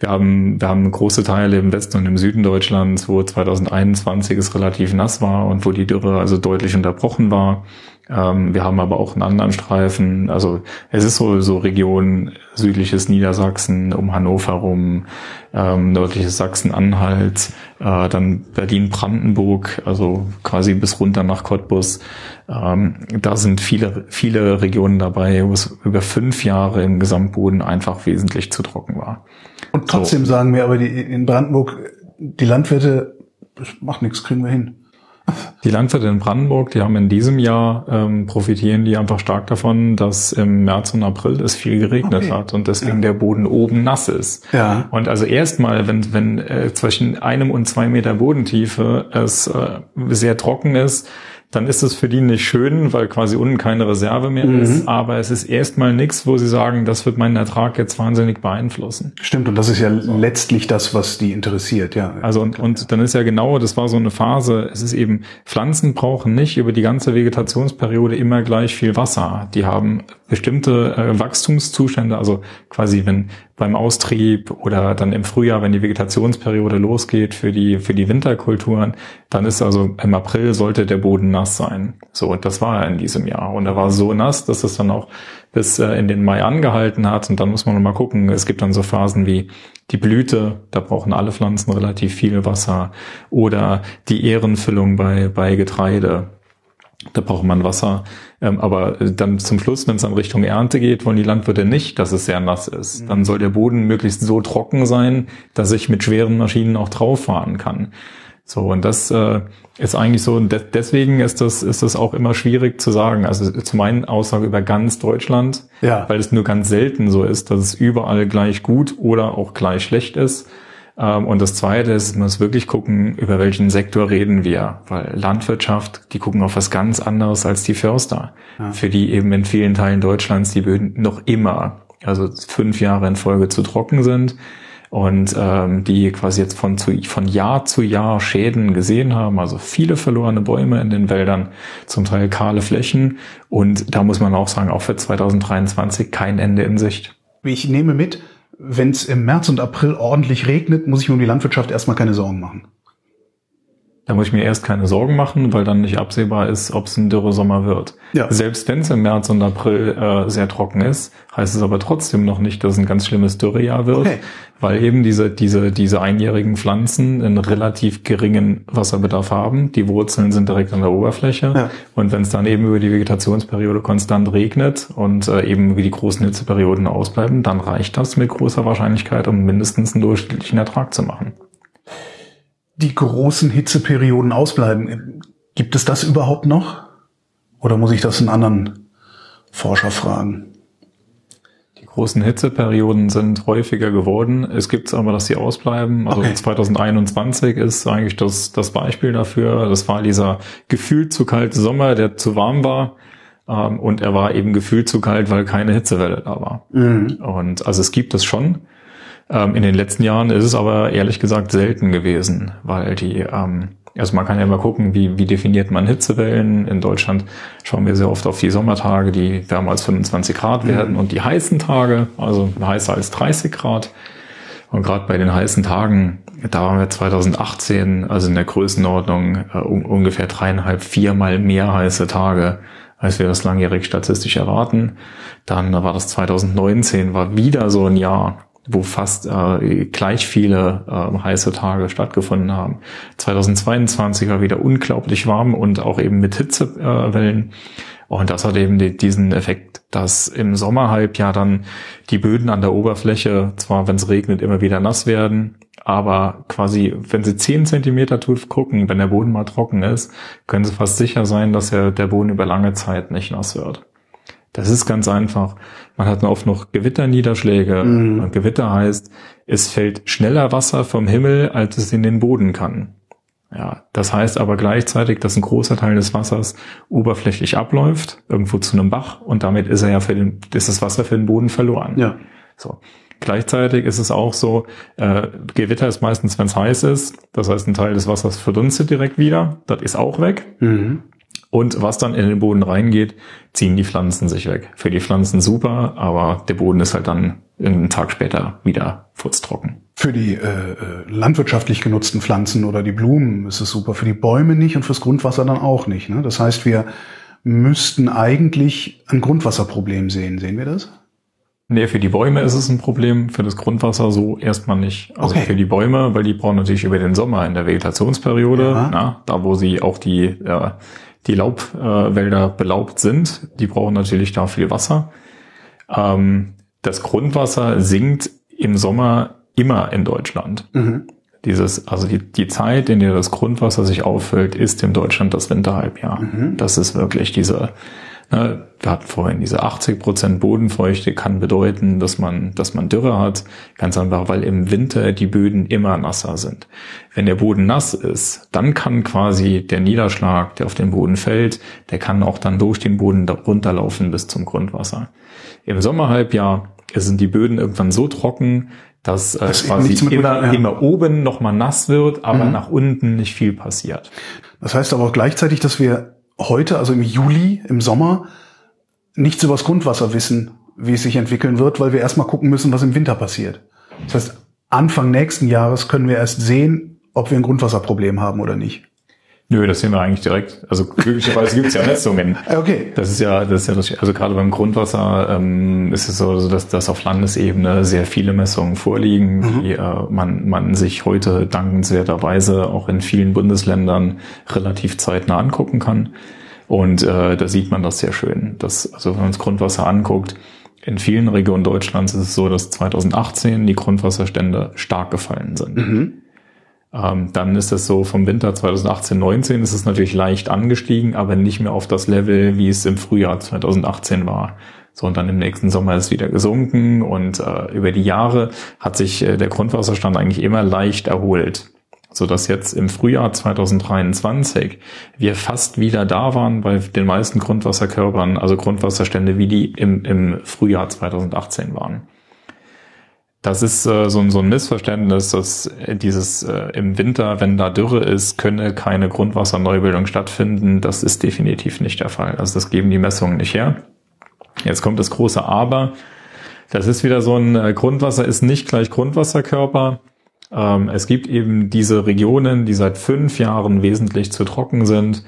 wir haben, wir haben große Teile im Westen und im Süden Deutschlands, wo 2021 es relativ nass war und wo die Dürre also deutlich unterbrochen war. Ähm, wir haben aber auch einen anderen Streifen. Also es ist so, so Region südliches Niedersachsen, um Hannover rum, ähm, nördliches Sachsen-Anhalt, äh, dann Berlin-Brandenburg, also quasi bis runter nach Cottbus. Ähm, da sind viele, viele Regionen dabei, wo es über fünf Jahre im Gesamtboden einfach wesentlich zu trocken war. Und trotzdem so. sagen wir aber die, in Brandenburg, die Landwirte, das macht nichts, kriegen wir hin. Die Landwirte in Brandenburg, die haben in diesem Jahr ähm, profitieren die einfach stark davon, dass im März und April es viel geregnet okay. hat und deswegen ja. der Boden oben nass ist. Ja. Und also erstmal, wenn wenn äh, zwischen einem und zwei Meter Bodentiefe es äh, sehr trocken ist, dann ist es für die nicht schön, weil quasi unten keine Reserve mehr mhm. ist. Aber es ist erstmal nichts, wo sie sagen, das wird meinen Ertrag jetzt wahnsinnig beeinflussen. Stimmt, und das ist ja so. letztlich das, was die interessiert, ja. Also und, und dann ist ja genau, das war so eine Phase, es ist eben, Pflanzen brauchen nicht über die ganze Vegetationsperiode immer gleich viel Wasser. Die haben bestimmte äh, Wachstumszustände, also quasi wenn beim Austrieb oder dann im Frühjahr, wenn die Vegetationsperiode losgeht für die, für die Winterkulturen, dann ist also im April sollte der Boden nass sein. So, und das war er in diesem Jahr. Und er war so nass, dass es dann auch bis äh, in den Mai angehalten hat. Und dann muss man mal gucken. Es gibt dann so Phasen wie die Blüte, da brauchen alle Pflanzen relativ viel Wasser. Oder die Ehrenfüllung bei, bei Getreide da braucht man Wasser. Ähm, aber dann zum Schluss, wenn es dann Richtung Ernte geht, wollen die Landwirte nicht, dass es sehr nass ist. Mhm. Dann soll der Boden möglichst so trocken sein, dass ich mit schweren Maschinen auch drauf fahren kann. So, und das äh, ist eigentlich so, de deswegen ist das, ist das auch immer schwierig zu sagen. Also zu meinen Aussagen über ganz Deutschland, ja. weil es nur ganz selten so ist, dass es überall gleich gut oder auch gleich schlecht ist. Ähm, und das Zweite ist, man muss wirklich gucken, über welchen Sektor reden wir. Weil Landwirtschaft, die gucken auf was ganz anderes als die Förster. Ja. Für die eben in vielen Teilen Deutschlands die Böden noch immer, also fünf Jahre in Folge zu trocken sind und ähm, die quasi jetzt von, zu, von Jahr zu Jahr Schäden gesehen haben, also viele verlorene Bäume in den Wäldern, zum Teil kahle Flächen und da muss man auch sagen, auch für 2023 kein Ende in Sicht. Ich nehme mit, wenn es im März und April ordentlich regnet, muss ich mir um die Landwirtschaft erstmal keine Sorgen machen. Da muss ich mir erst keine Sorgen machen, weil dann nicht absehbar ist, ob es ein Dürresommer wird. Ja. Selbst wenn es im März und April äh, sehr trocken ist, heißt es aber trotzdem noch nicht, dass es ein ganz schlimmes Dürrejahr wird, okay. weil eben diese, diese, diese einjährigen Pflanzen einen relativ geringen Wasserbedarf haben. Die Wurzeln sind direkt an der Oberfläche. Ja. Und wenn es dann eben über die Vegetationsperiode konstant regnet und äh, eben wie die großen Hitzeperioden ausbleiben, dann reicht das mit großer Wahrscheinlichkeit, um mindestens einen durchschnittlichen Ertrag zu machen die großen Hitzeperioden ausbleiben. Gibt es das überhaupt noch? Oder muss ich das einen anderen Forscher fragen? Die großen Hitzeperioden sind häufiger geworden. Es gibt aber, dass sie ausbleiben. Also okay. 2021 ist eigentlich das, das Beispiel dafür. Das war dieser gefühlt zu kalte Sommer, der zu warm war. Ähm, und er war eben gefühlt zu kalt, weil keine Hitzewelle da war. Mhm. Und also es gibt es schon. Ähm, in den letzten Jahren ist es aber ehrlich gesagt selten gewesen, weil die, ähm, also man kann ja mal gucken, wie, wie definiert man Hitzewellen. In Deutschland schauen wir sehr oft auf die Sommertage, die wärmer als 25 Grad werden mhm. und die heißen Tage, also heißer als 30 Grad. Und gerade bei den heißen Tagen, da waren wir 2018, also in der Größenordnung äh, ungefähr dreieinhalb, viermal mehr heiße Tage, als wir das langjährig statistisch erwarten. Dann war das 2019, war wieder so ein Jahr, wo fast äh, gleich viele äh, heiße Tage stattgefunden haben. 2022 war wieder unglaublich warm und auch eben mit Hitzewellen. Äh, und das hat eben die, diesen Effekt, dass im Sommerhalbjahr dann die Böden an der Oberfläche, zwar wenn es regnet, immer wieder nass werden, aber quasi, wenn sie 10 Zentimeter tief gucken, wenn der Boden mal trocken ist, können sie fast sicher sein, dass er, der Boden über lange Zeit nicht nass wird. Das ist ganz einfach. Man hat oft noch Gewitterniederschläge. Mhm. Und Gewitter heißt, es fällt schneller Wasser vom Himmel, als es in den Boden kann. Ja, das heißt aber gleichzeitig, dass ein großer Teil des Wassers oberflächlich abläuft, irgendwo zu einem Bach, und damit ist er ja für den, ist das Wasser für den Boden verloren. Ja. So. Gleichzeitig ist es auch so, äh, Gewitter ist meistens, wenn es heiß ist. Das heißt, ein Teil des Wassers verdunstet direkt wieder. Das ist auch weg. Mhm. Und was dann in den Boden reingeht, ziehen die Pflanzen sich weg. Für die Pflanzen super, aber der Boden ist halt dann einen Tag später wieder furztrocken. Für die äh, äh, landwirtschaftlich genutzten Pflanzen oder die Blumen ist es super, für die Bäume nicht und fürs Grundwasser dann auch nicht. Ne? Das heißt, wir müssten eigentlich ein Grundwasserproblem sehen. Sehen wir das? Nee, für die Bäume ist es ein Problem, für das Grundwasser so erstmal nicht. Also Okay. für die Bäume, weil die brauchen natürlich über den Sommer in der Vegetationsperiode, Ja. na, da wo sie auch die, äh, die Laubwälder äh, belaubt sind, die brauchen natürlich da viel Wasser. Ähm, das Grundwasser sinkt im Sommer immer in Deutschland. Mhm. Dieses, also die, die Zeit, in der das Grundwasser sich auffüllt, ist in Deutschland das Winterhalbjahr. Mhm. Das ist wirklich diese, ne, wir hatten vorhin diese 80 Prozent Bodenfeuchte kann bedeuten, dass man, dass man Dürre hat. Ganz einfach, weil im Winter die Böden immer nasser sind. Wenn der Boden nass ist, dann kann quasi der Niederschlag, der auf den Boden fällt, der kann auch dann durch den Boden runterlaufen bis zum Grundwasser. Im Sommerhalbjahr sind die Böden irgendwann so trocken, dass äh, Das quasi mit- immer, ja. immer oben nochmal nass wird, aber Mhm. nach unten nicht viel passiert. Das heißt aber auch gleichzeitig, dass wir heute, also im Juli, im Sommer, nichts über das Grundwasser wissen, wie es sich entwickeln wird, weil wir erstmal gucken müssen, was im Winter passiert. Das heißt, Anfang nächsten Jahres können wir erst sehen, ob wir ein Grundwasserproblem haben oder nicht. Nö, das sehen wir eigentlich direkt. Also glücklicherweise gibt's ja Messungen. Okay. Das ist ja, das ist ja das, also gerade beim Grundwasser ähm, ist es so, so, dass, dass auf Landesebene sehr viele Messungen vorliegen, die äh, man, man sich heute dankenswerterweise auch in vielen Bundesländern relativ zeitnah angucken kann. Und äh, da sieht man das sehr schön. Dass, also wenn man das Grundwasser anguckt, in vielen Regionen Deutschlands ist es so, dass 2018 die Grundwasserstände stark gefallen sind. Mhm. Ähm, dann ist es so, vom Winter 2018, 19 ist es natürlich leicht angestiegen, aber nicht mehr auf das Level, wie es im Frühjahr 2018 war. So, und dann im nächsten Sommer ist es wieder gesunken und äh, über die Jahre hat sich äh, der Grundwasserstand eigentlich immer leicht erholt. So dass jetzt im Frühjahr 2023 wir fast wieder da waren bei den meisten Grundwasserkörpern, also Grundwasserstände, wie die im, im Frühjahr 2018 waren. Das ist äh, so, ein- so ein Missverständnis, dass äh, dieses äh, im Winter, wenn da Dürre ist, könne keine Grundwasserneubildung stattfinden. Das ist definitiv nicht der Fall. Also das geben die Messungen nicht her. Jetzt kommt das große Aber. Das ist wieder so ein äh, Grundwasser ist nicht gleich Grundwasserkörper. Ähm, es gibt eben diese Regionen, die seit fünf Jahren wesentlich zu trocken sind.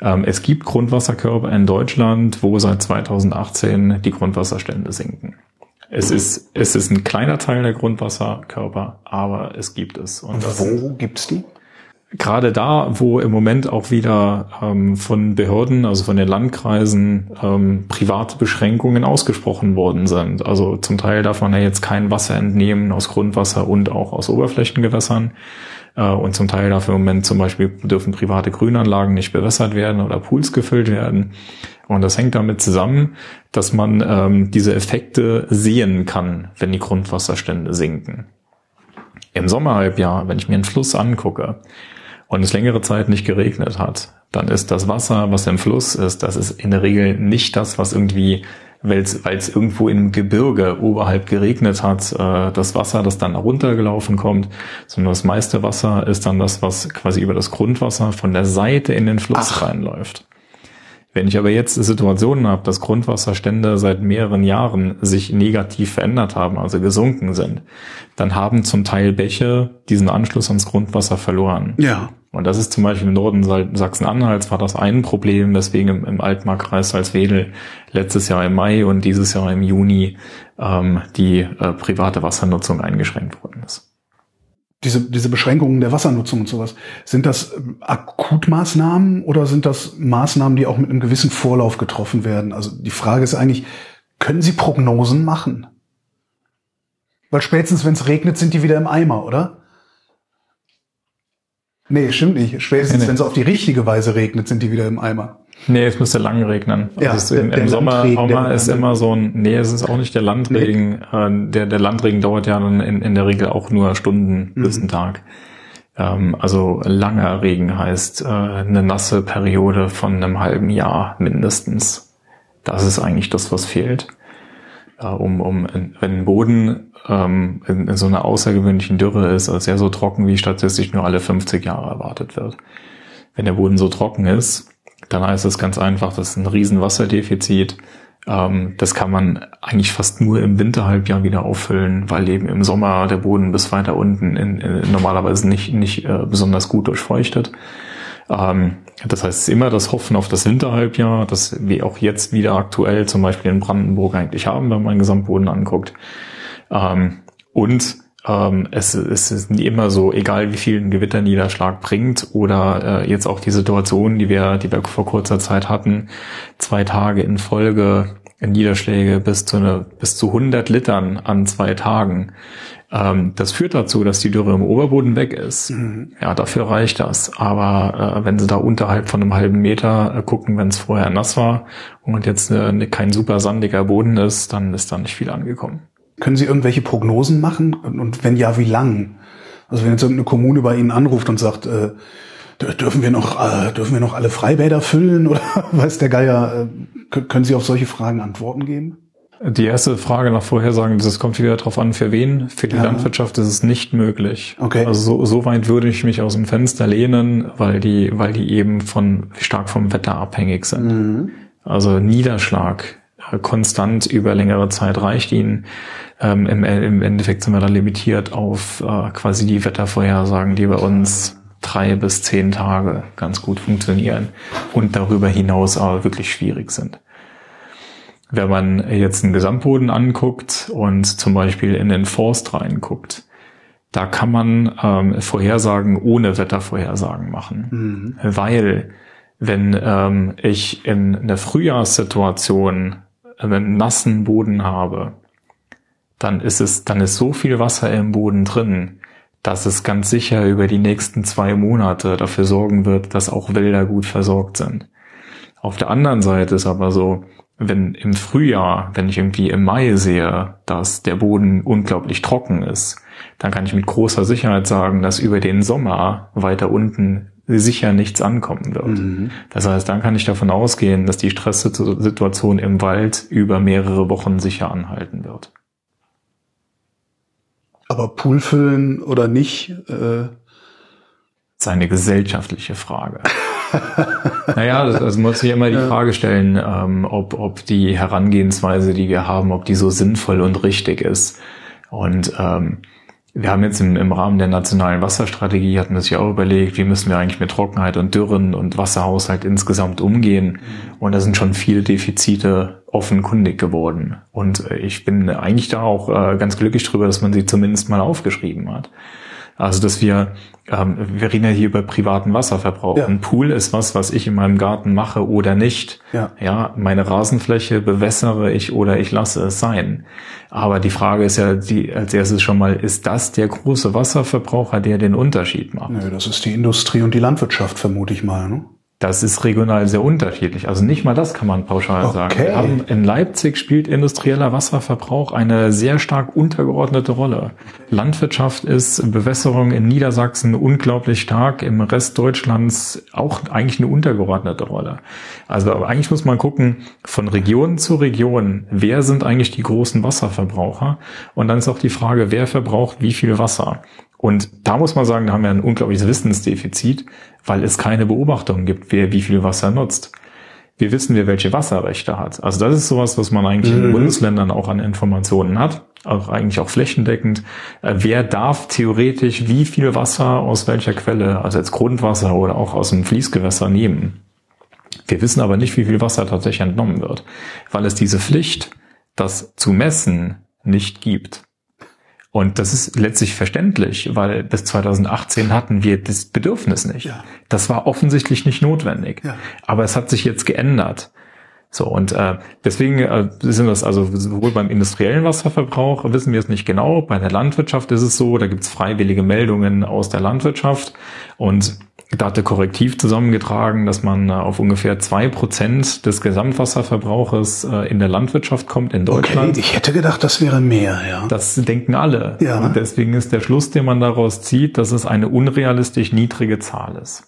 Ähm, es gibt Grundwasserkörper in Deutschland, wo seit 2018 die Grundwasserstände sinken. Es ist, es ist ein kleiner Teil der Grundwasserkörper, aber es gibt es. Und das Wo gibt's die? gerade da, wo im Moment auch wieder ähm, von Behörden, also von den Landkreisen, ähm, private Beschränkungen ausgesprochen worden sind. Also zum Teil darf man ja jetzt kein Wasser entnehmen aus Grundwasser und auch aus Oberflächengewässern. Äh, und zum Teil darf im Moment zum Beispiel dürfen private Grünanlagen nicht bewässert werden oder Pools gefüllt werden. Und das hängt damit zusammen, dass man ähm, diese Effekte sehen kann, wenn die Grundwasserstände sinken. Im Sommerhalbjahr, wenn ich mir einen Fluss angucke und es längere Zeit nicht geregnet hat, dann ist das Wasser, was im Fluss ist, das ist in der Regel nicht das, was irgendwie, weil es irgendwo im Gebirge oberhalb geregnet hat, äh, das Wasser, das dann runtergelaufen kommt, sondern das meiste Wasser ist dann das, was quasi über das Grundwasser von der Seite in den Fluss Ach. reinläuft. Wenn ich aber jetzt Situationen habe, dass Grundwasserstände seit mehreren Jahren sich negativ verändert haben, also gesunken sind, dann haben zum Teil Bäche diesen Anschluss ans Grundwasser verloren. Ja. Und das ist zum Beispiel im Norden Sa- Sachsen-Anhalts war das ein Problem, weswegen im, im Altmarkkreis Salzwedel letztes Jahr im Mai und dieses Jahr im Juni ähm, die äh, private Wassernutzung eingeschränkt worden ist. Diese, diese Beschränkungen der Wassernutzung und sowas, sind das ähm, Akutmaßnahmen oder sind das Maßnahmen, die auch mit einem gewissen Vorlauf getroffen werden? Also die Frage ist eigentlich, können Sie Prognosen machen? Weil spätestens, wenn es regnet, sind die wieder im Eimer, oder? Nee, stimmt nicht. Spätestens, Nee, nee. wenn es auf die richtige Weise regnet, sind die wieder im Eimer. Nee, es müsste lang regnen. Ja, also es, im, der- im der Sommer, der- ist immer so ein, nee, es ist auch nicht der Landregen. Äh, der, der Landregen dauert ja dann in, in der Regel auch nur Stunden Mhm. bis einen Tag. Ähm, also langer Regen heißt äh, eine nasse Periode von einem halben Jahr mindestens. Das ist eigentlich das, was fehlt. Äh, um, um, wenn ein Boden ähm, in, in so einer außergewöhnlichen Dürre ist, als er so trocken wie statistisch nur alle 50 Jahre erwartet wird. Wenn der Boden so trocken ist, dann heißt es ganz einfach, das ist ein Riesenwasserdefizit. Ähm, das kann man eigentlich fast nur im Winterhalbjahr wieder auffüllen, weil eben im Sommer der Boden bis weiter unten in, in, normalerweise nicht, nicht äh, besonders gut durchfeuchtet. Ähm, das heißt, es ist immer das Hoffen auf das Winterhalbjahr, das wir auch jetzt wieder aktuell zum Beispiel in Brandenburg eigentlich haben, wenn man den Gesamtboden anguckt. Ähm, und ähm, es, es ist nie immer so, egal wie viel ein Gewitterniederschlag bringt oder äh, jetzt auch die Situation, die wir, die wir vor kurzer Zeit hatten, zwei Tage in Folge Niederschläge bis zu, eine, bis zu 100 Litern an zwei Tagen. Ähm, das führt dazu, dass die Dürre im Oberboden weg ist. Mhm. Ja, dafür reicht das. Aber äh, wenn sie da unterhalb von einem halben Meter äh, gucken, wenn es vorher nass war und jetzt äh, kein super sandiger Boden ist, dann ist da nicht viel angekommen. Können Sie irgendwelche Prognosen machen? Und wenn ja, wie lang? Also wenn jetzt irgendeine Kommune bei Ihnen anruft und sagt, äh, dürfen wir noch, äh, dürfen wir noch alle Freibäder füllen oder weiß der Geier, äh, können Sie auf solche Fragen Antworten geben? Die erste Frage nach Vorhersagen, das kommt wieder darauf an, für wen. Für die ja. Landwirtschaft ist es nicht möglich. Okay. Also so, so weit würde ich mich aus dem Fenster lehnen, weil die, weil die eben von stark vom Wetter abhängig sind. Mhm. Also Niederschlag konstant über längere Zeit reicht ihnen. Ähm, im, Im Endeffekt sind wir dann limitiert auf äh, quasi die Wettervorhersagen, die bei uns drei bis zehn Tage ganz gut funktionieren und darüber hinaus aber wirklich schwierig sind. Wenn man jetzt einen Gesamtboden anguckt und zum Beispiel in den Forst reinguckt, da kann man ähm, Vorhersagen ohne Wettervorhersagen machen, mhm. weil wenn ähm, ich in einer Frühjahrssituation einen nassen Boden habe, dann ist es, dann ist so viel Wasser im Boden drin, dass es ganz sicher über die nächsten zwei Monate dafür sorgen wird, dass auch Wälder gut versorgt sind. Auf der anderen Seite ist aber so, wenn im Frühjahr, wenn ich irgendwie im Mai sehe, dass der Boden unglaublich trocken ist, dann kann ich mit großer Sicherheit sagen, dass über den Sommer weiter unten sicher nichts ankommen wird. Mhm. Das heißt, dann kann ich davon ausgehen, dass die Stresssituation im Wald über mehrere Wochen sicher anhalten wird. Aber Pool füllen oder nicht? Äh ist eine gesellschaftliche Frage. naja, das, also muss sich immer die Frage stellen, ähm, ob, ob die Herangehensweise, die wir haben, ob die so sinnvoll und richtig ist. Und ähm, wir haben jetzt im, im Rahmen der nationalen Wasserstrategie, hatten wir sich auch überlegt, wie müssen wir eigentlich mit Trockenheit und Dürren und Wasserhaushalt insgesamt umgehen. Und da sind schon viele Defizite offenkundig geworden. Und äh, ich bin eigentlich da auch äh, ganz glücklich drüber, dass man sie zumindest mal aufgeschrieben hat. Also dass wir, ähm, wir reden ja hier über privaten Wasserverbrauch. Ja. Ein Pool ist was, was ich in meinem Garten mache oder nicht. Ja. ja, meine Rasenfläche bewässere ich oder ich lasse es sein. Aber die Frage ist ja die, als erstes schon mal, ist das der große Wasserverbraucher, der den Unterschied macht? Nö, das ist die Industrie und die Landwirtschaft, vermute ich mal. Ne? Das ist regional sehr unterschiedlich. Also nicht mal das kann man pauschal okay. sagen. Wir haben in Leipzig spielt industrieller Wasserverbrauch eine sehr stark untergeordnete Rolle. Landwirtschaft ist Bewässerung in Niedersachsen unglaublich stark, im Rest Deutschlands auch eigentlich eine untergeordnete Rolle. Also eigentlich muss man gucken, von Region zu Region, wer sind eigentlich die großen Wasserverbraucher? Und dann ist auch die Frage, wer verbraucht wie viel Wasser? Und da muss man sagen, da haben wir ein unglaubliches Wissensdefizit, weil es keine Beobachtungen gibt, wer wie viel Wasser nutzt. Wir wissen, wer welche Wasserrechte hat. Also das ist sowas, was man eigentlich mhm. in Bundesländern auch an Informationen hat, auch eigentlich auch flächendeckend. Äh, wer darf theoretisch wie viel Wasser aus welcher Quelle, also als Grundwasser oder auch aus dem Fließgewässer nehmen? Wir wissen aber nicht, wie viel Wasser tatsächlich entnommen wird, weil es diese Pflicht, das zu messen, nicht gibt. Und das ist letztlich verständlich, weil bis 2018 hatten wir das Bedürfnis nicht. Ja. Das war offensichtlich nicht notwendig. Ja. Aber es hat sich jetzt geändert. So, und äh, deswegen äh, sind das also sowohl beim industriellen Wasserverbrauch wissen wir es nicht genau, bei der Landwirtschaft ist es so, da gibt es freiwillige Meldungen aus der Landwirtschaft und da hatte Korrektiv zusammengetragen, dass man äh, auf ungefähr zwei Prozent des Gesamtwasserverbrauches äh, in der Landwirtschaft kommt in Deutschland. Okay, ich hätte gedacht, das wäre mehr, ja. Das denken alle. Ja. Und deswegen ist der Schluss, den man daraus zieht, dass es eine unrealistisch niedrige Zahl ist.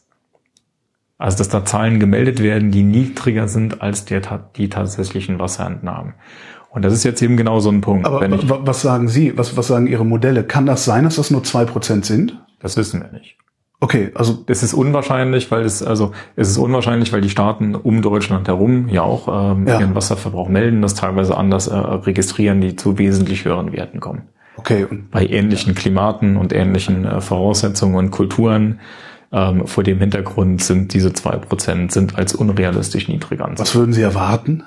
Also dass da Zahlen gemeldet werden, die niedriger sind als der, die tatsächlichen Wasserentnahmen. Und das ist jetzt eben genau so ein Punkt. Aber was sagen Sie, was, was sagen Ihre Modelle? Kann das sein, dass das nur zwei Prozent sind? das wissen wir nicht. Okay, also Es ist unwahrscheinlich, weil es also es ist unwahrscheinlich, weil die Staaten um Deutschland herum ja auch ähm, Ja. ihren Wasserverbrauch melden, das teilweise anders äh, registrieren, die zu wesentlich höheren Werten kommen. okay, und Bei ähnlichen Klimaten und ähnlichen äh, Voraussetzungen und Kulturen ähm, vor dem Hintergrund sind diese zwei Prozent sind als unrealistisch niedrig anzusehen. was würden Sie erwarten?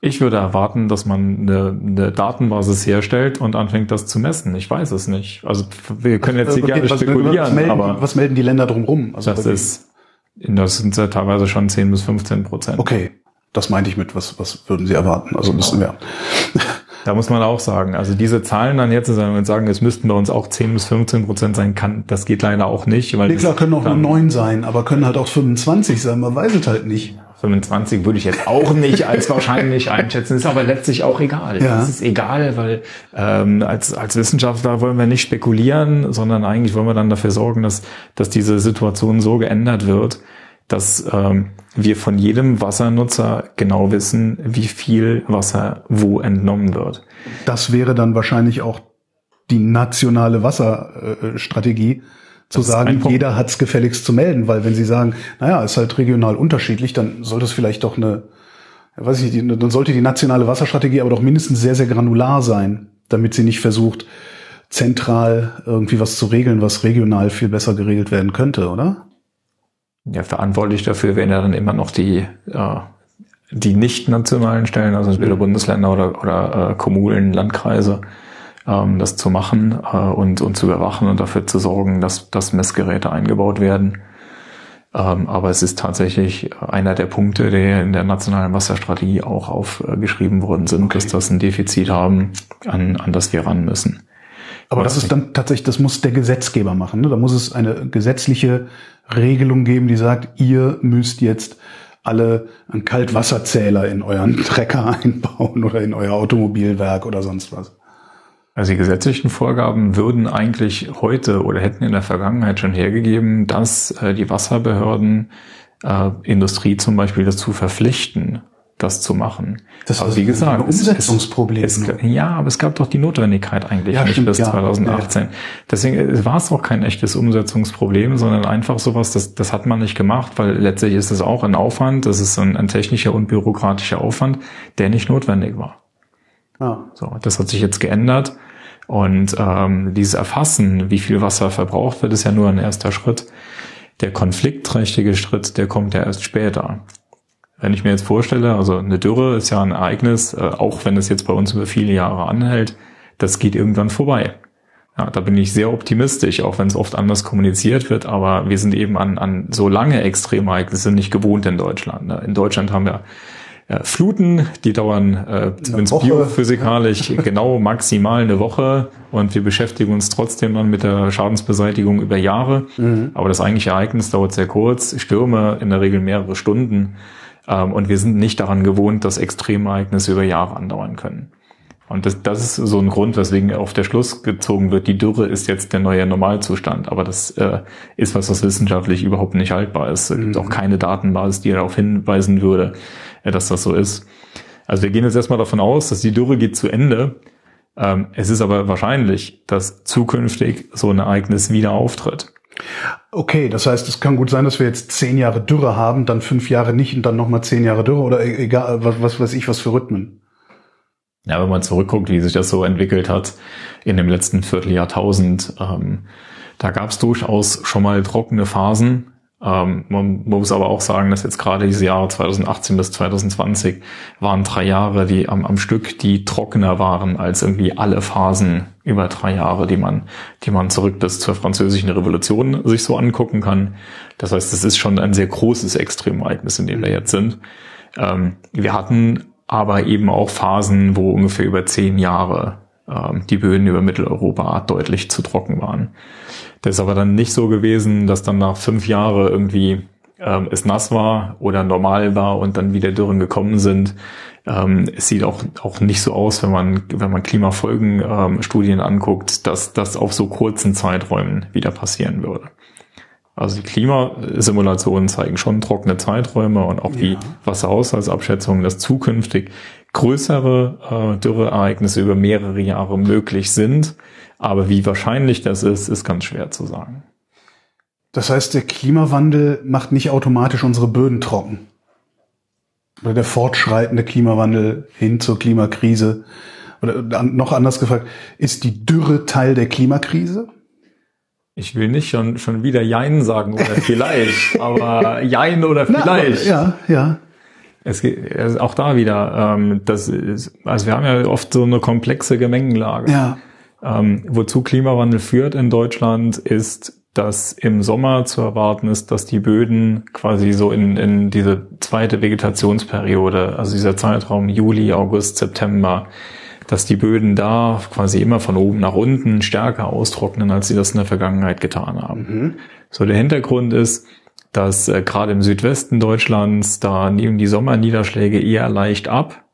Ich würde erwarten, dass man eine, eine Datenbasis herstellt und anfängt, das zu messen. Ich weiß es nicht. Also wir können jetzt hier Okay, gerne was, spekulieren, was, melden, aber was melden die Länder drumherum? Also das ist, das sind ja teilweise schon 10 bis 15 Prozent. Okay, das meinte ich mit, was, was würden Sie erwarten? Also müssen wir. Da muss man auch sagen, also diese Zahlen dann jetzt und sagen, es müssten bei uns auch 10 bis 15 Prozent sein, kann, das geht leider auch nicht, weil Nee, klar, können auch nur dann- neun sein, aber können halt auch 25 sein, man weiß es halt nicht. 25 würde ich jetzt auch nicht als wahrscheinlich einschätzen, ist aber letztlich auch egal. Ja. Es ist egal, weil ähm, als, als Wissenschaftler wollen wir nicht spekulieren, sondern eigentlich wollen wir dann dafür sorgen, dass, dass diese Situation so geändert wird, dass ähm, wir von jedem Wassernutzer genau wissen, wie viel Wasser wo entnommen wird. Das wäre dann wahrscheinlich auch die nationale Wasserstrategie, zu sagen, jeder hat's gefälligst zu melden, weil wenn Sie sagen, naja, ist halt regional unterschiedlich, dann sollte es vielleicht doch eine, weiß ich nicht, dann sollte die nationale Wasserstrategie aber doch mindestens sehr, sehr granular sein, damit sie nicht versucht, zentral irgendwie was zu regeln, was regional viel besser geregelt werden könnte, oder? Ja, verantwortlich dafür wären ja dann immer noch die, äh, die nicht nationalen Stellen, also entweder Bundesländer oder, oder äh, Kommunen, Landkreise, ähm, das zu machen äh, und, und zu überwachen und dafür zu sorgen, dass, dass Messgeräte eingebaut werden. Ähm, aber es ist tatsächlich einer der Punkte, der in der nationalen Wasserstrategie auch aufgeschrieben worden sind, dass das ein Defizit haben, an, an das wir ran müssen. Aber das ist dann tatsächlich, das muss der Gesetzgeber machen. Ne? Da muss es eine gesetzliche Regelung geben, die sagt, ihr müsst jetzt alle einen Kaltwasserzähler in euren Trecker einbauen oder in euer Automobilwerk oder sonst was. Also die gesetzlichen Vorgaben würden eigentlich heute oder hätten in der Vergangenheit schon hergegeben, dass äh, die Wasserbehörden äh, Industrie zum Beispiel dazu verpflichten, das zu machen. Das aber wie ein gesagt, es- Umsetzungsproblem Es, nur. es, ja, aber es gab doch die Notwendigkeit eigentlich Ja, nicht stimmt, bis ja. 2018. Deswegen war es auch kein echtes Umsetzungsproblem, sondern einfach sowas, das, das hat man nicht gemacht, weil letztlich ist es auch ein Aufwand, das ist ein, ein technischer und bürokratischer Aufwand, der nicht notwendig war. Ja. So, das hat sich jetzt geändert. Und ähm, dieses Erfassen, wie viel Wasser verbraucht wird, ist ja nur ein erster Schritt. Der konfliktträchtige Schritt, der kommt ja erst später. Wenn ich mir jetzt vorstelle, also eine Dürre ist ja ein Ereignis, äh, auch wenn es jetzt bei uns über viele Jahre anhält, das geht irgendwann vorbei. Ja, da bin ich sehr optimistisch, auch wenn es oft anders kommuniziert wird, aber wir sind eben an, an so lange Extremereignisse nicht gewohnt in Deutschland. ne? In Deutschland haben wir äh, Fluten, die dauern äh, zumindest biophysikalisch genau maximal eine Woche und wir beschäftigen uns trotzdem dann mit der Schadensbeseitigung über Jahre. Aber das eigentliche Ereignis dauert sehr kurz, Stürme in der Regel mehrere Stunden ähm, und wir sind nicht daran gewohnt, dass Extremereignisse über Jahre andauern können. Und das, das ist so ein Grund, weswegen auf der Schluss gezogen wird, die Dürre ist jetzt der neue Normalzustand. Aber das äh, ist was, was wissenschaftlich überhaupt nicht haltbar ist. Es gibt auch keine Datenbasis, die darauf hinweisen würde, dass das so ist. Also wir gehen jetzt erstmal davon aus, dass die Dürre geht zu Ende. Ähm, es ist aber wahrscheinlich, dass zukünftig so ein Ereignis wieder auftritt. Okay, das heißt, es kann gut sein, dass wir jetzt zehn Jahre Dürre haben, dann fünf Jahre nicht und dann nochmal zehn Jahre Dürre oder e- egal, was, was weiß ich, was für Rhythmen. Ja, wenn man zurückguckt, wie sich das so entwickelt hat in dem letzten Vierteljahrtausend, ähm, da gab es durchaus schon mal trockene Phasen. Ähm, man muss aber auch sagen, dass jetzt gerade diese Jahre 2018 bis 2020 waren drei Jahre, die am, am Stück, die trockener waren als irgendwie alle Phasen über drei Jahre, die man, die man zurück bis zur französischen Revolution sich so angucken kann. Das heißt, es ist schon ein sehr großes Extremereignis, in dem wir jetzt sind. Ähm, wir hatten aber eben auch Phasen, wo ungefähr über zehn Jahre die Böden über Mitteleuropa deutlich zu trocken waren. Das ist aber dann nicht so gewesen, dass dann nach fünf Jahren irgendwie ähm, es nass war oder normal war und dann wieder Dürren gekommen sind. Ähm, es sieht auch, auch nicht so aus, wenn man, wenn man Klimafolgenstudien ähm, anguckt, dass das auf so kurzen Zeiträumen wieder passieren würde. Also die Klimasimulationen zeigen schon trockene Zeiträume und auch ja. die Wasserhaushaltsabschätzungen, dass zukünftig größere äh, Dürreereignisse über mehrere Jahre möglich sind. Aber wie wahrscheinlich das ist, ist ganz schwer zu sagen. Das heißt, der Klimawandel macht nicht automatisch unsere Böden trocken. Oder der fortschreitende Klimawandel hin zur Klimakrise. Oder noch anders gefragt, ist die Dürre Teil der Klimakrise? Ich will nicht schon, schon wieder Jein sagen oder vielleicht, aber Jein oder vielleicht. Na, ja, ja. Es geht also auch da wieder, ähm, das ist, also wir haben ja oft so eine komplexe Gemengenlage. Ja. Ähm, wozu Klimawandel führt in Deutschland ist dass im Sommer zu erwarten ist, dass die Böden quasi so in, in diese zweite Vegetationsperiode, also dieser Zeitraum Juli, August, September, dass die Böden da quasi immer von oben nach unten stärker austrocknen, als sie das in der Vergangenheit getan haben. Mhm. So der Hintergrund ist, dass äh, gerade im Südwesten Deutschlands, da nehmen die Sommerniederschläge eher leicht ab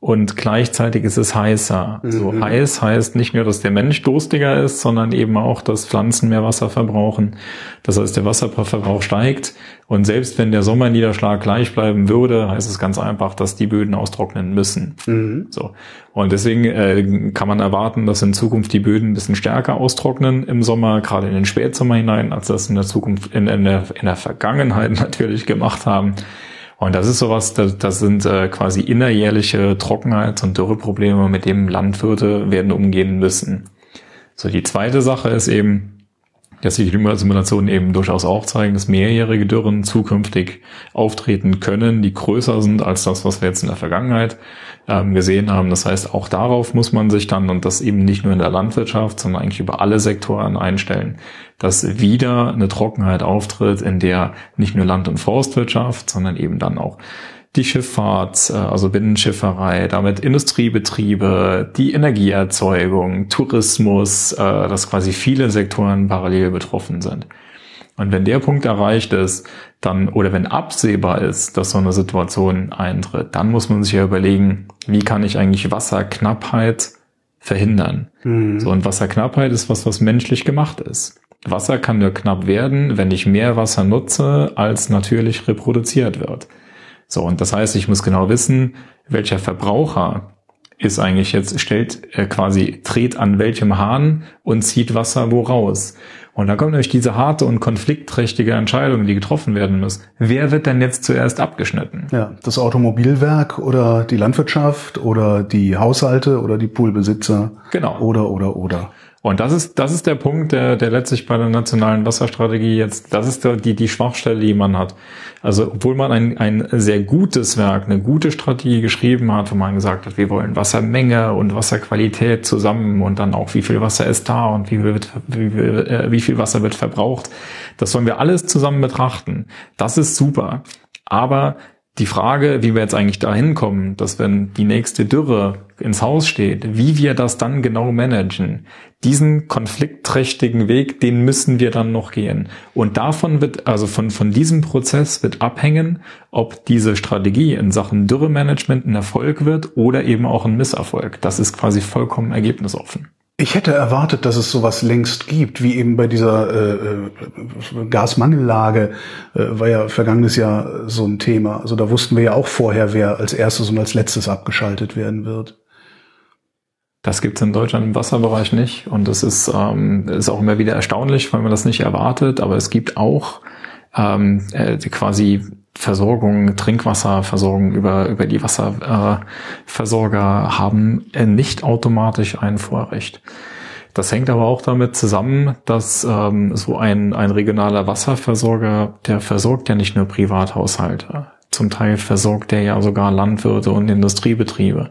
und gleichzeitig ist es heißer. Mhm. So heiß heißt nicht nur, dass der Mensch durstiger ist, sondern eben auch, dass Pflanzen mehr Wasser verbrauchen. Das heißt, der Wasserverbrauch steigt. Und selbst wenn der Sommerniederschlag gleich bleiben würde, heißt es ganz einfach, dass die Böden austrocknen müssen. Mhm. So. Und deswegen äh, kann man erwarten, dass in Zukunft die Böden ein bisschen stärker austrocknen im Sommer, gerade in den Spätsommer hinein, als das in der Zukunft, in, in, der, in der Vergangenheit natürlich gemacht haben. Und das ist sowas, das, das sind äh, quasi innerjährliche Trockenheits- und Dürreprobleme, mit denen Landwirte werden umgehen müssen. So, die zweite Sache ist eben, dass die Klimasimulationen eben durchaus auch zeigen, dass mehrjährige Dürren zukünftig auftreten können, die größer sind als das, was wir jetzt in der Vergangenheit ähm, gesehen haben. Das heißt, auch darauf muss man sich dann, und das eben nicht nur in der Landwirtschaft, sondern eigentlich über alle Sektoren einstellen, dass wieder eine Trockenheit auftritt, in der nicht nur Land- und Forstwirtschaft, sondern eben dann auch die Schifffahrt, äh, also Binnenschifferei, damit Industriebetriebe, die Energieerzeugung, Tourismus, äh, dass quasi viele Sektoren parallel betroffen sind. Und wenn der Punkt erreicht ist, dann, oder wenn absehbar ist, dass so eine Situation eintritt, dann muss man sich ja überlegen, wie kann ich eigentlich Wasserknappheit verhindern? Mhm. So, und Wasserknappheit ist was, was menschlich gemacht ist. Wasser kann nur knapp werden, wenn ich mehr Wasser nutze, als natürlich reproduziert wird. So, und das heißt, ich muss genau wissen, welcher Verbraucher ist eigentlich jetzt, stellt äh, quasi, dreht an welchem Hahn und zieht Wasser wo raus. Und da kommt nämlich diese harte und konfliktträchtige Entscheidung, die getroffen werden muss. Wer wird denn jetzt zuerst abgeschnitten? Ja, das Automobilwerk oder die Landwirtschaft oder die Haushalte oder die Poolbesitzer. Genau. Oder, oder, oder. Und das ist, das ist der Punkt, der, der letztlich bei der nationalen Wasserstrategie jetzt, das ist die, die Schwachstelle, die man hat. Also, obwohl man ein, ein sehr gutes Werk, eine gute Strategie geschrieben hat, wo man gesagt hat, wir wollen Wassermenge und Wasserqualität zusammen und dann auch, wie viel Wasser ist da und wie, wird, wie, äh, wie viel Wasser wird verbraucht. Das wollen wir alles zusammen betrachten. Das ist super. Aber die Frage, wie wir jetzt eigentlich dahin kommen, dass wenn die nächste Dürre ins Haus steht, wie wir das dann genau managen, diesen konfliktträchtigen Weg, den müssen wir dann noch gehen. Und davon wird, also von, von diesem Prozess wird abhängen, ob diese Strategie in Sachen Dürremanagement ein Erfolg wird oder eben auch ein Misserfolg. Das ist quasi vollkommen ergebnisoffen. Ich hätte erwartet, dass es sowas längst gibt, wie eben bei dieser äh, äh, Gasmangellage äh, war ja vergangenes Jahr so ein Thema. Also da wussten wir ja auch vorher, wer als erstes und als letztes abgeschaltet werden wird. Das gibt es in Deutschland im Wasserbereich nicht und das ist, ähm, ist auch immer wieder erstaunlich, weil man das nicht erwartet. Aber es gibt auch ähm, äh, quasi Versorgung, Trinkwasserversorgung über, über die Wasserversorger äh, haben äh, nicht automatisch ein Vorrecht. Das hängt aber auch damit zusammen, dass ähm, so ein, ein regionaler Wasserversorger, der versorgt ja nicht nur Privathaushalte. Zum Teil versorgt der ja sogar Landwirte und Industriebetriebe.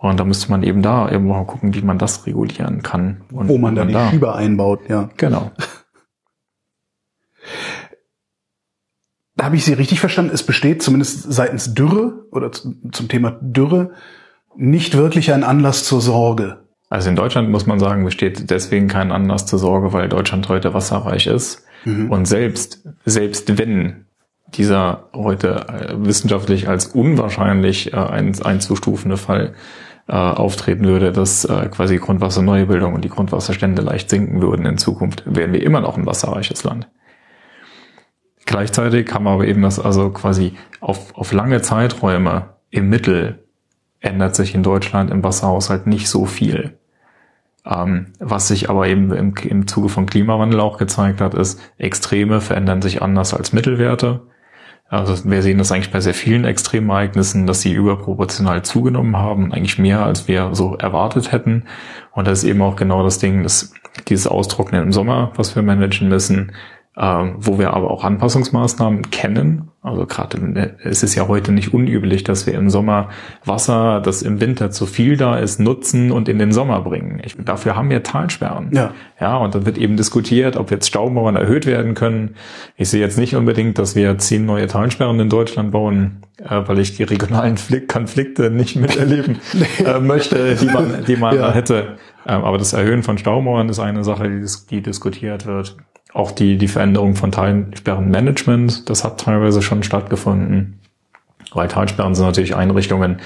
Und da müsste man eben da irgendwo gucken, wie man das regulieren kann. Und Wo man dann die da. Schieber einbaut, ja. Genau. habe ich Sie richtig verstanden? Es besteht zumindest seitens Dürre oder zum Thema Dürre nicht wirklich ein Anlass zur Sorge. Also in Deutschland muss man sagen, besteht deswegen kein Anlass zur Sorge, weil Deutschland heute wasserreich ist. Mhm. Und selbst, selbst wenn dieser heute äh, wissenschaftlich als unwahrscheinlich äh, ein, einzustufende Fall äh, auftreten würde, dass äh, quasi Grundwasserneubildung und die Grundwasserstände leicht sinken würden in Zukunft, wären wir immer noch ein wasserreiches Land. Gleichzeitig haben wir aber eben das also quasi auf, auf lange Zeiträume im Mittel ändert sich in Deutschland im Wasserhaushalt nicht so viel. Ähm, was sich aber eben im, im Zuge von Klimawandel auch gezeigt hat, ist, Extreme verändern sich anders als Mittelwerte. Also wir sehen das eigentlich bei sehr vielen Extremereignissen, dass sie überproportional zugenommen haben, eigentlich mehr als wir so erwartet hätten. Und das ist eben auch genau das Ding, dass dieses Austrocknen im Sommer, was wir managen müssen, ähm, wo wir aber auch Anpassungsmaßnahmen kennen. Also gerade es ist ja heute nicht unüblich, dass wir im Sommer Wasser, das im Winter zu viel da ist, nutzen und in den Sommer bringen. Ich, dafür haben wir Talsperren. Ja. ja, und dann wird eben diskutiert, ob jetzt Staumauern erhöht werden können. Ich sehe jetzt nicht unbedingt, dass wir zehn neue Talsperren in Deutschland bauen, äh, weil ich die regionalen Konflikte nicht miterleben äh, möchte, die man, die man ja. hätte. Ähm, aber das Erhöhen von Staumauern ist eine Sache, die, die diskutiert wird. Auch die, die Veränderung von Talsperrenmanagement, das hat teilweise schon stattgefunden. Weil Talsperren sind natürlich Einrichtungen,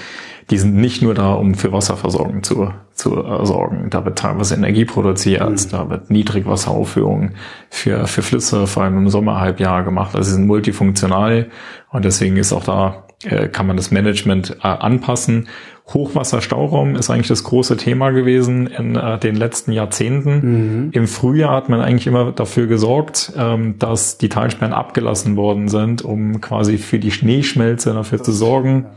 die sind nicht nur da, um für Wasserversorgung zu, zu äh, sorgen. Da wird teilweise Energie produziert, mhm. da wird Niedrigwasseraufführung für, für Flüsse, vor allem im Sommerhalbjahr gemacht. Also sie sind multifunktional und deswegen ist auch da äh, kann man das Management äh, anpassen. Hochwasserstauraum ist eigentlich das große Thema gewesen in äh, den letzten Jahrzehnten. Mhm. Im Frühjahr hat man eigentlich immer dafür gesorgt, ähm, dass die Talsperren abgelassen worden sind, um quasi für die Schneeschmelze dafür zu sorgen,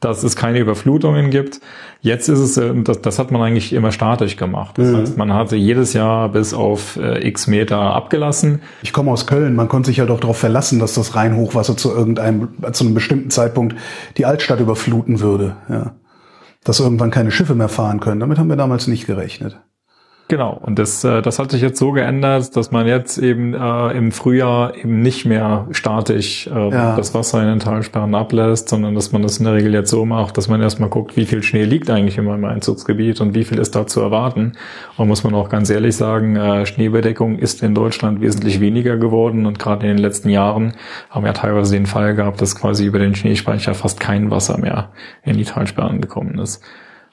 dass es keine Überflutungen gibt. Jetzt ist es, äh, das, das hat man eigentlich immer statisch gemacht. Das mhm. heißt, man hatte jedes Jahr bis auf äh, x Meter abgelassen. Ich komme aus Köln, man konnte sich ja doch darauf verlassen, dass das Rheinhochwasser zu irgendeinem, zu einem bestimmten Zeitpunkt die Altstadt überfluten würde. Ja dass irgendwann keine Schiffe mehr fahren können. Damit haben wir damals nicht gerechnet. Genau, und das, äh, das hat sich jetzt so geändert, dass man jetzt eben äh, im Frühjahr eben nicht mehr statisch äh, ja. das Wasser in den Talsperren ablässt, sondern dass man das in der Regel jetzt so macht, dass man erstmal guckt, wie viel Schnee liegt eigentlich in meinem Einzugsgebiet und wie viel ist da zu erwarten. Und muss man auch ganz ehrlich sagen, äh, Schneebedeckung ist in Deutschland wesentlich weniger geworden und gerade in den letzten Jahren haben wir teilweise den Fall gehabt, dass quasi über den Schneespeicher fast kein Wasser mehr in die Talsperren gekommen ist.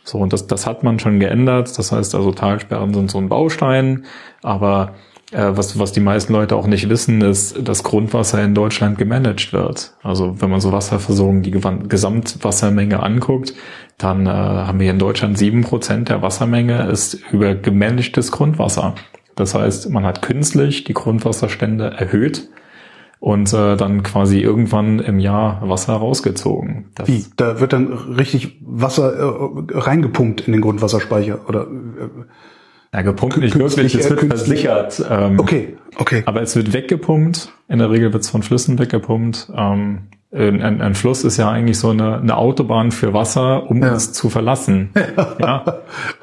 So, und das, das hat man schon geändert. Das heißt also, Talsperren sind so ein Baustein, aber äh, was, was die meisten Leute auch nicht wissen, ist, dass Grundwasser in Deutschland gemanagt wird. Also wenn man so Wasserversorgung, die Gesamtwassermenge anguckt, dann äh, haben wir in Deutschland sieben Prozent der Wassermenge ist über gemanagtes Grundwasser. Das heißt, man hat künstlich die Grundwasserstände erhöht und äh, dann quasi irgendwann im Jahr Wasser rausgezogen. Das Wie? Da wird dann richtig Wasser äh, reingepumpt in den Grundwasserspeicher oder? Äh, ja, gepumpt nicht wirklich, es wird versichert. Ähm, okay, okay. Aber es wird weggepumpt. In der Regel wird es von Flüssen weggepumpt. Ähm, ein, ein, Fluss ist ja eigentlich so eine, eine Autobahn für Wasser, um ja. es zu verlassen. Ja.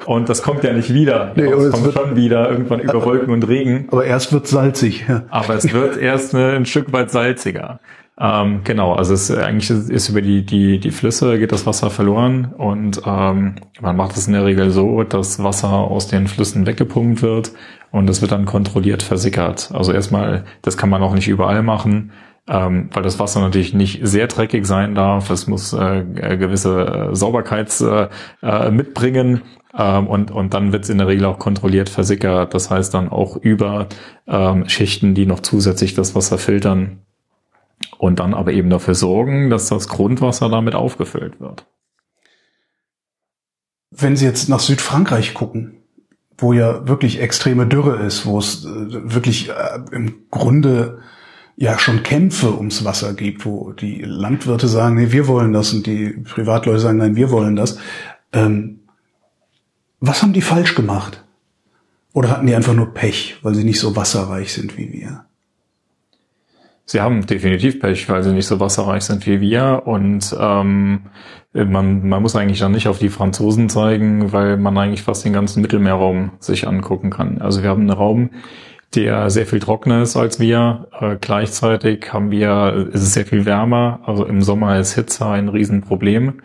Und das kommt ja nicht wieder. Nee, es kommt schon wieder irgendwann über Wolken und Regen. Aber erst wird salzig. Ja. Aber es wird erst eine, ein Stück weit salziger. Ähm, genau, also es eigentlich ist über die, die, die Flüsse geht das Wasser verloren und ähm, man macht es in der Regel so, dass Wasser aus den Flüssen weggepumpt wird und es wird dann kontrolliert versickert. Also erstmal, das kann man auch nicht überall machen ähm, weil das Wasser natürlich nicht sehr dreckig sein darf. Es muss äh, gewisse äh, Sauberkeits äh, äh, mitbringen. Ähm, und, und dann wird es in der Regel auch kontrolliert versickert. Das heißt dann auch über ähm, Schichten, die noch zusätzlich das Wasser filtern und dann aber eben dafür sorgen, dass das Grundwasser damit aufgefüllt wird. Wenn Sie jetzt nach Südfrankreich gucken, wo ja wirklich extreme Dürre ist, wo es äh, wirklich äh, im Grunde ja schon Kämpfe ums Wasser gibt, wo die Landwirte sagen, nee, wir wollen das und die Privatleute sagen, nein, wir wollen das. Ähm, was haben die falsch gemacht? Oder hatten die einfach nur Pech, weil sie nicht so wasserreich sind wie wir? Sie haben definitiv Pech, weil sie nicht so wasserreich sind wie wir. Und ähm, man, man muss eigentlich dann nicht auf die Franzosen zeigen, weil man eigentlich fast den ganzen Mittelmeerraum sich angucken kann. Also wir haben einen Raum, der sehr viel trockener ist als wir. Äh, gleichzeitig haben wir, ist es sehr viel wärmer. Also im Sommer ist Hitze ein Riesenproblem.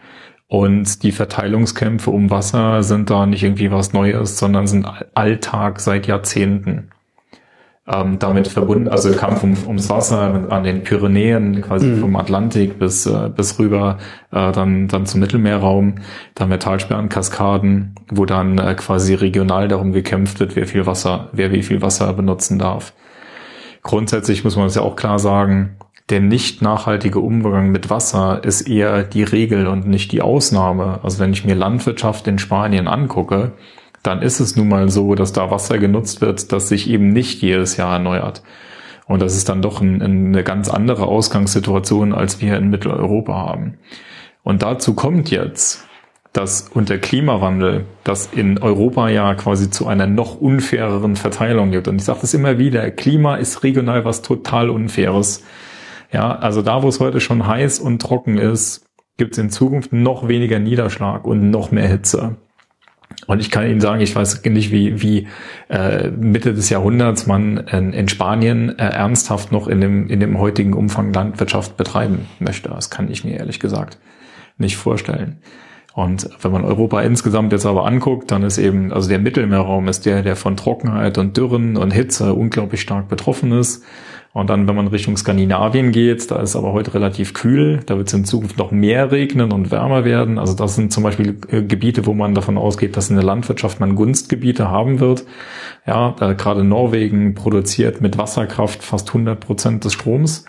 Und die Verteilungskämpfe um Wasser sind da nicht irgendwie was Neues, sondern sind Alltag seit Jahrzehnten ähm, damit verbunden, also Kampf um, ums Wasser an den Pyrenäen, quasi mhm. vom Atlantik bis, äh, bis rüber, äh, dann, dann zum Mittelmeerraum, dann Metallsperren, Kaskaden, wo dann äh, quasi regional darum gekämpft wird, wer viel Wasser, wer wie viel Wasser benutzen darf. Grundsätzlich muss man es ja auch klar sagen, der nicht nachhaltige Umgang mit Wasser ist eher die Regel und nicht die Ausnahme. Also wenn ich mir Landwirtschaft in Spanien angucke, dann ist es nun mal so, dass da Wasser genutzt wird, das sich eben nicht jedes Jahr erneuert. Und das ist dann doch ein, eine ganz andere Ausgangssituation, als wir in Mitteleuropa haben. Und dazu kommt jetzt, dass unter Klimawandel das in Europa ja quasi zu einer noch unfaireren Verteilung gibt. Und ich sage das immer wieder, Klima ist regional was total Unfaires. Ja, also da, wo es heute schon heiß und trocken ist, gibt es in Zukunft noch weniger Niederschlag und noch mehr Hitze. Und ich kann Ihnen sagen, ich weiß nicht, wie, wie äh, Mitte des Jahrhunderts man in, Spanien äh, ernsthaft noch in dem, in dem heutigen Umfang Landwirtschaft betreiben möchte. Das kann ich mir ehrlich gesagt nicht vorstellen. Und wenn man Europa insgesamt jetzt aber anguckt, dann ist eben, also der Mittelmeerraum ist der, der von Trockenheit und Dürren und Hitze unglaublich stark betroffen ist. Und dann, wenn man Richtung Skandinavien geht, da ist aber heute relativ kühl, da wird es in Zukunft noch mehr regnen und wärmer werden. Also das sind zum Beispiel äh, Gebiete, wo man davon ausgeht, dass in der Landwirtschaft man Gunstgebiete haben wird. Ja, äh, gerade Norwegen produziert mit Wasserkraft fast 100 Prozent des Stroms.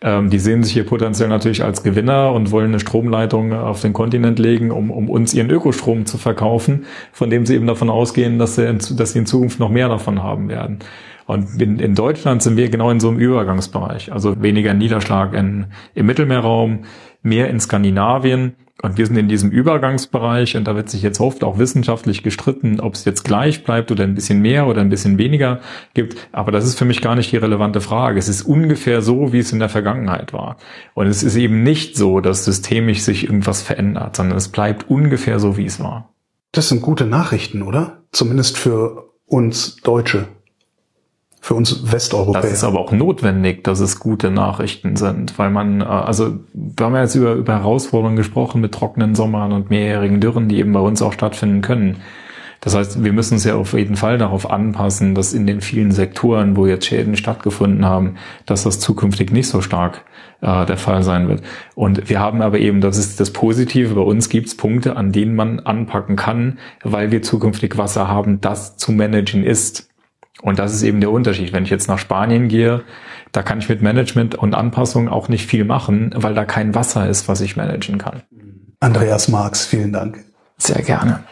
Ähm, die sehen sich hier potenziell natürlich als Gewinner und wollen eine Stromleitung auf den Kontinent legen, um, um uns ihren Ökostrom zu verkaufen, von dem sie eben davon ausgehen, dass sie dass sie in Zukunft noch mehr davon haben werden. Und in, in Deutschland sind wir genau in so einem Übergangsbereich. Also weniger Niederschlag in, im Mittelmeerraum, mehr in Skandinavien. Und wir sind in diesem Übergangsbereich und da wird sich jetzt oft auch wissenschaftlich gestritten, ob es jetzt gleich bleibt oder ein bisschen mehr oder ein bisschen weniger gibt. Aber das ist für mich gar nicht die relevante Frage. Es ist ungefähr so, wie es in der Vergangenheit war. Und es ist eben nicht so, dass systemisch sich irgendwas verändert, sondern es bleibt ungefähr so, wie es war. Das sind gute Nachrichten, oder? Zumindest für uns Deutsche für uns Westeuropäer. Das ist aber auch notwendig, dass es gute Nachrichten sind, weil man, äh, also wir haben ja jetzt über, über Herausforderungen gesprochen mit trockenen Sommern und mehrjährigen Dürren, die eben bei uns auch stattfinden können. Das heißt, wir müssen uns ja auf jeden Fall darauf anpassen, dass in den vielen Sektoren, wo jetzt Schäden stattgefunden haben, dass das zukünftig nicht so stark äh, der Fall sein wird. Und wir haben aber eben, das ist das Positive, bei uns gibt es Punkte, an denen man anpacken kann, weil wir zukünftig Wasser haben, das zu managen ist. Und das ist eben der Unterschied. Wenn ich jetzt nach Spanien gehe, da kann ich mit Management und Anpassung auch nicht viel machen, weil da kein Wasser ist, was ich managen kann. Andreas Marx, vielen Dank. Sehr gerne.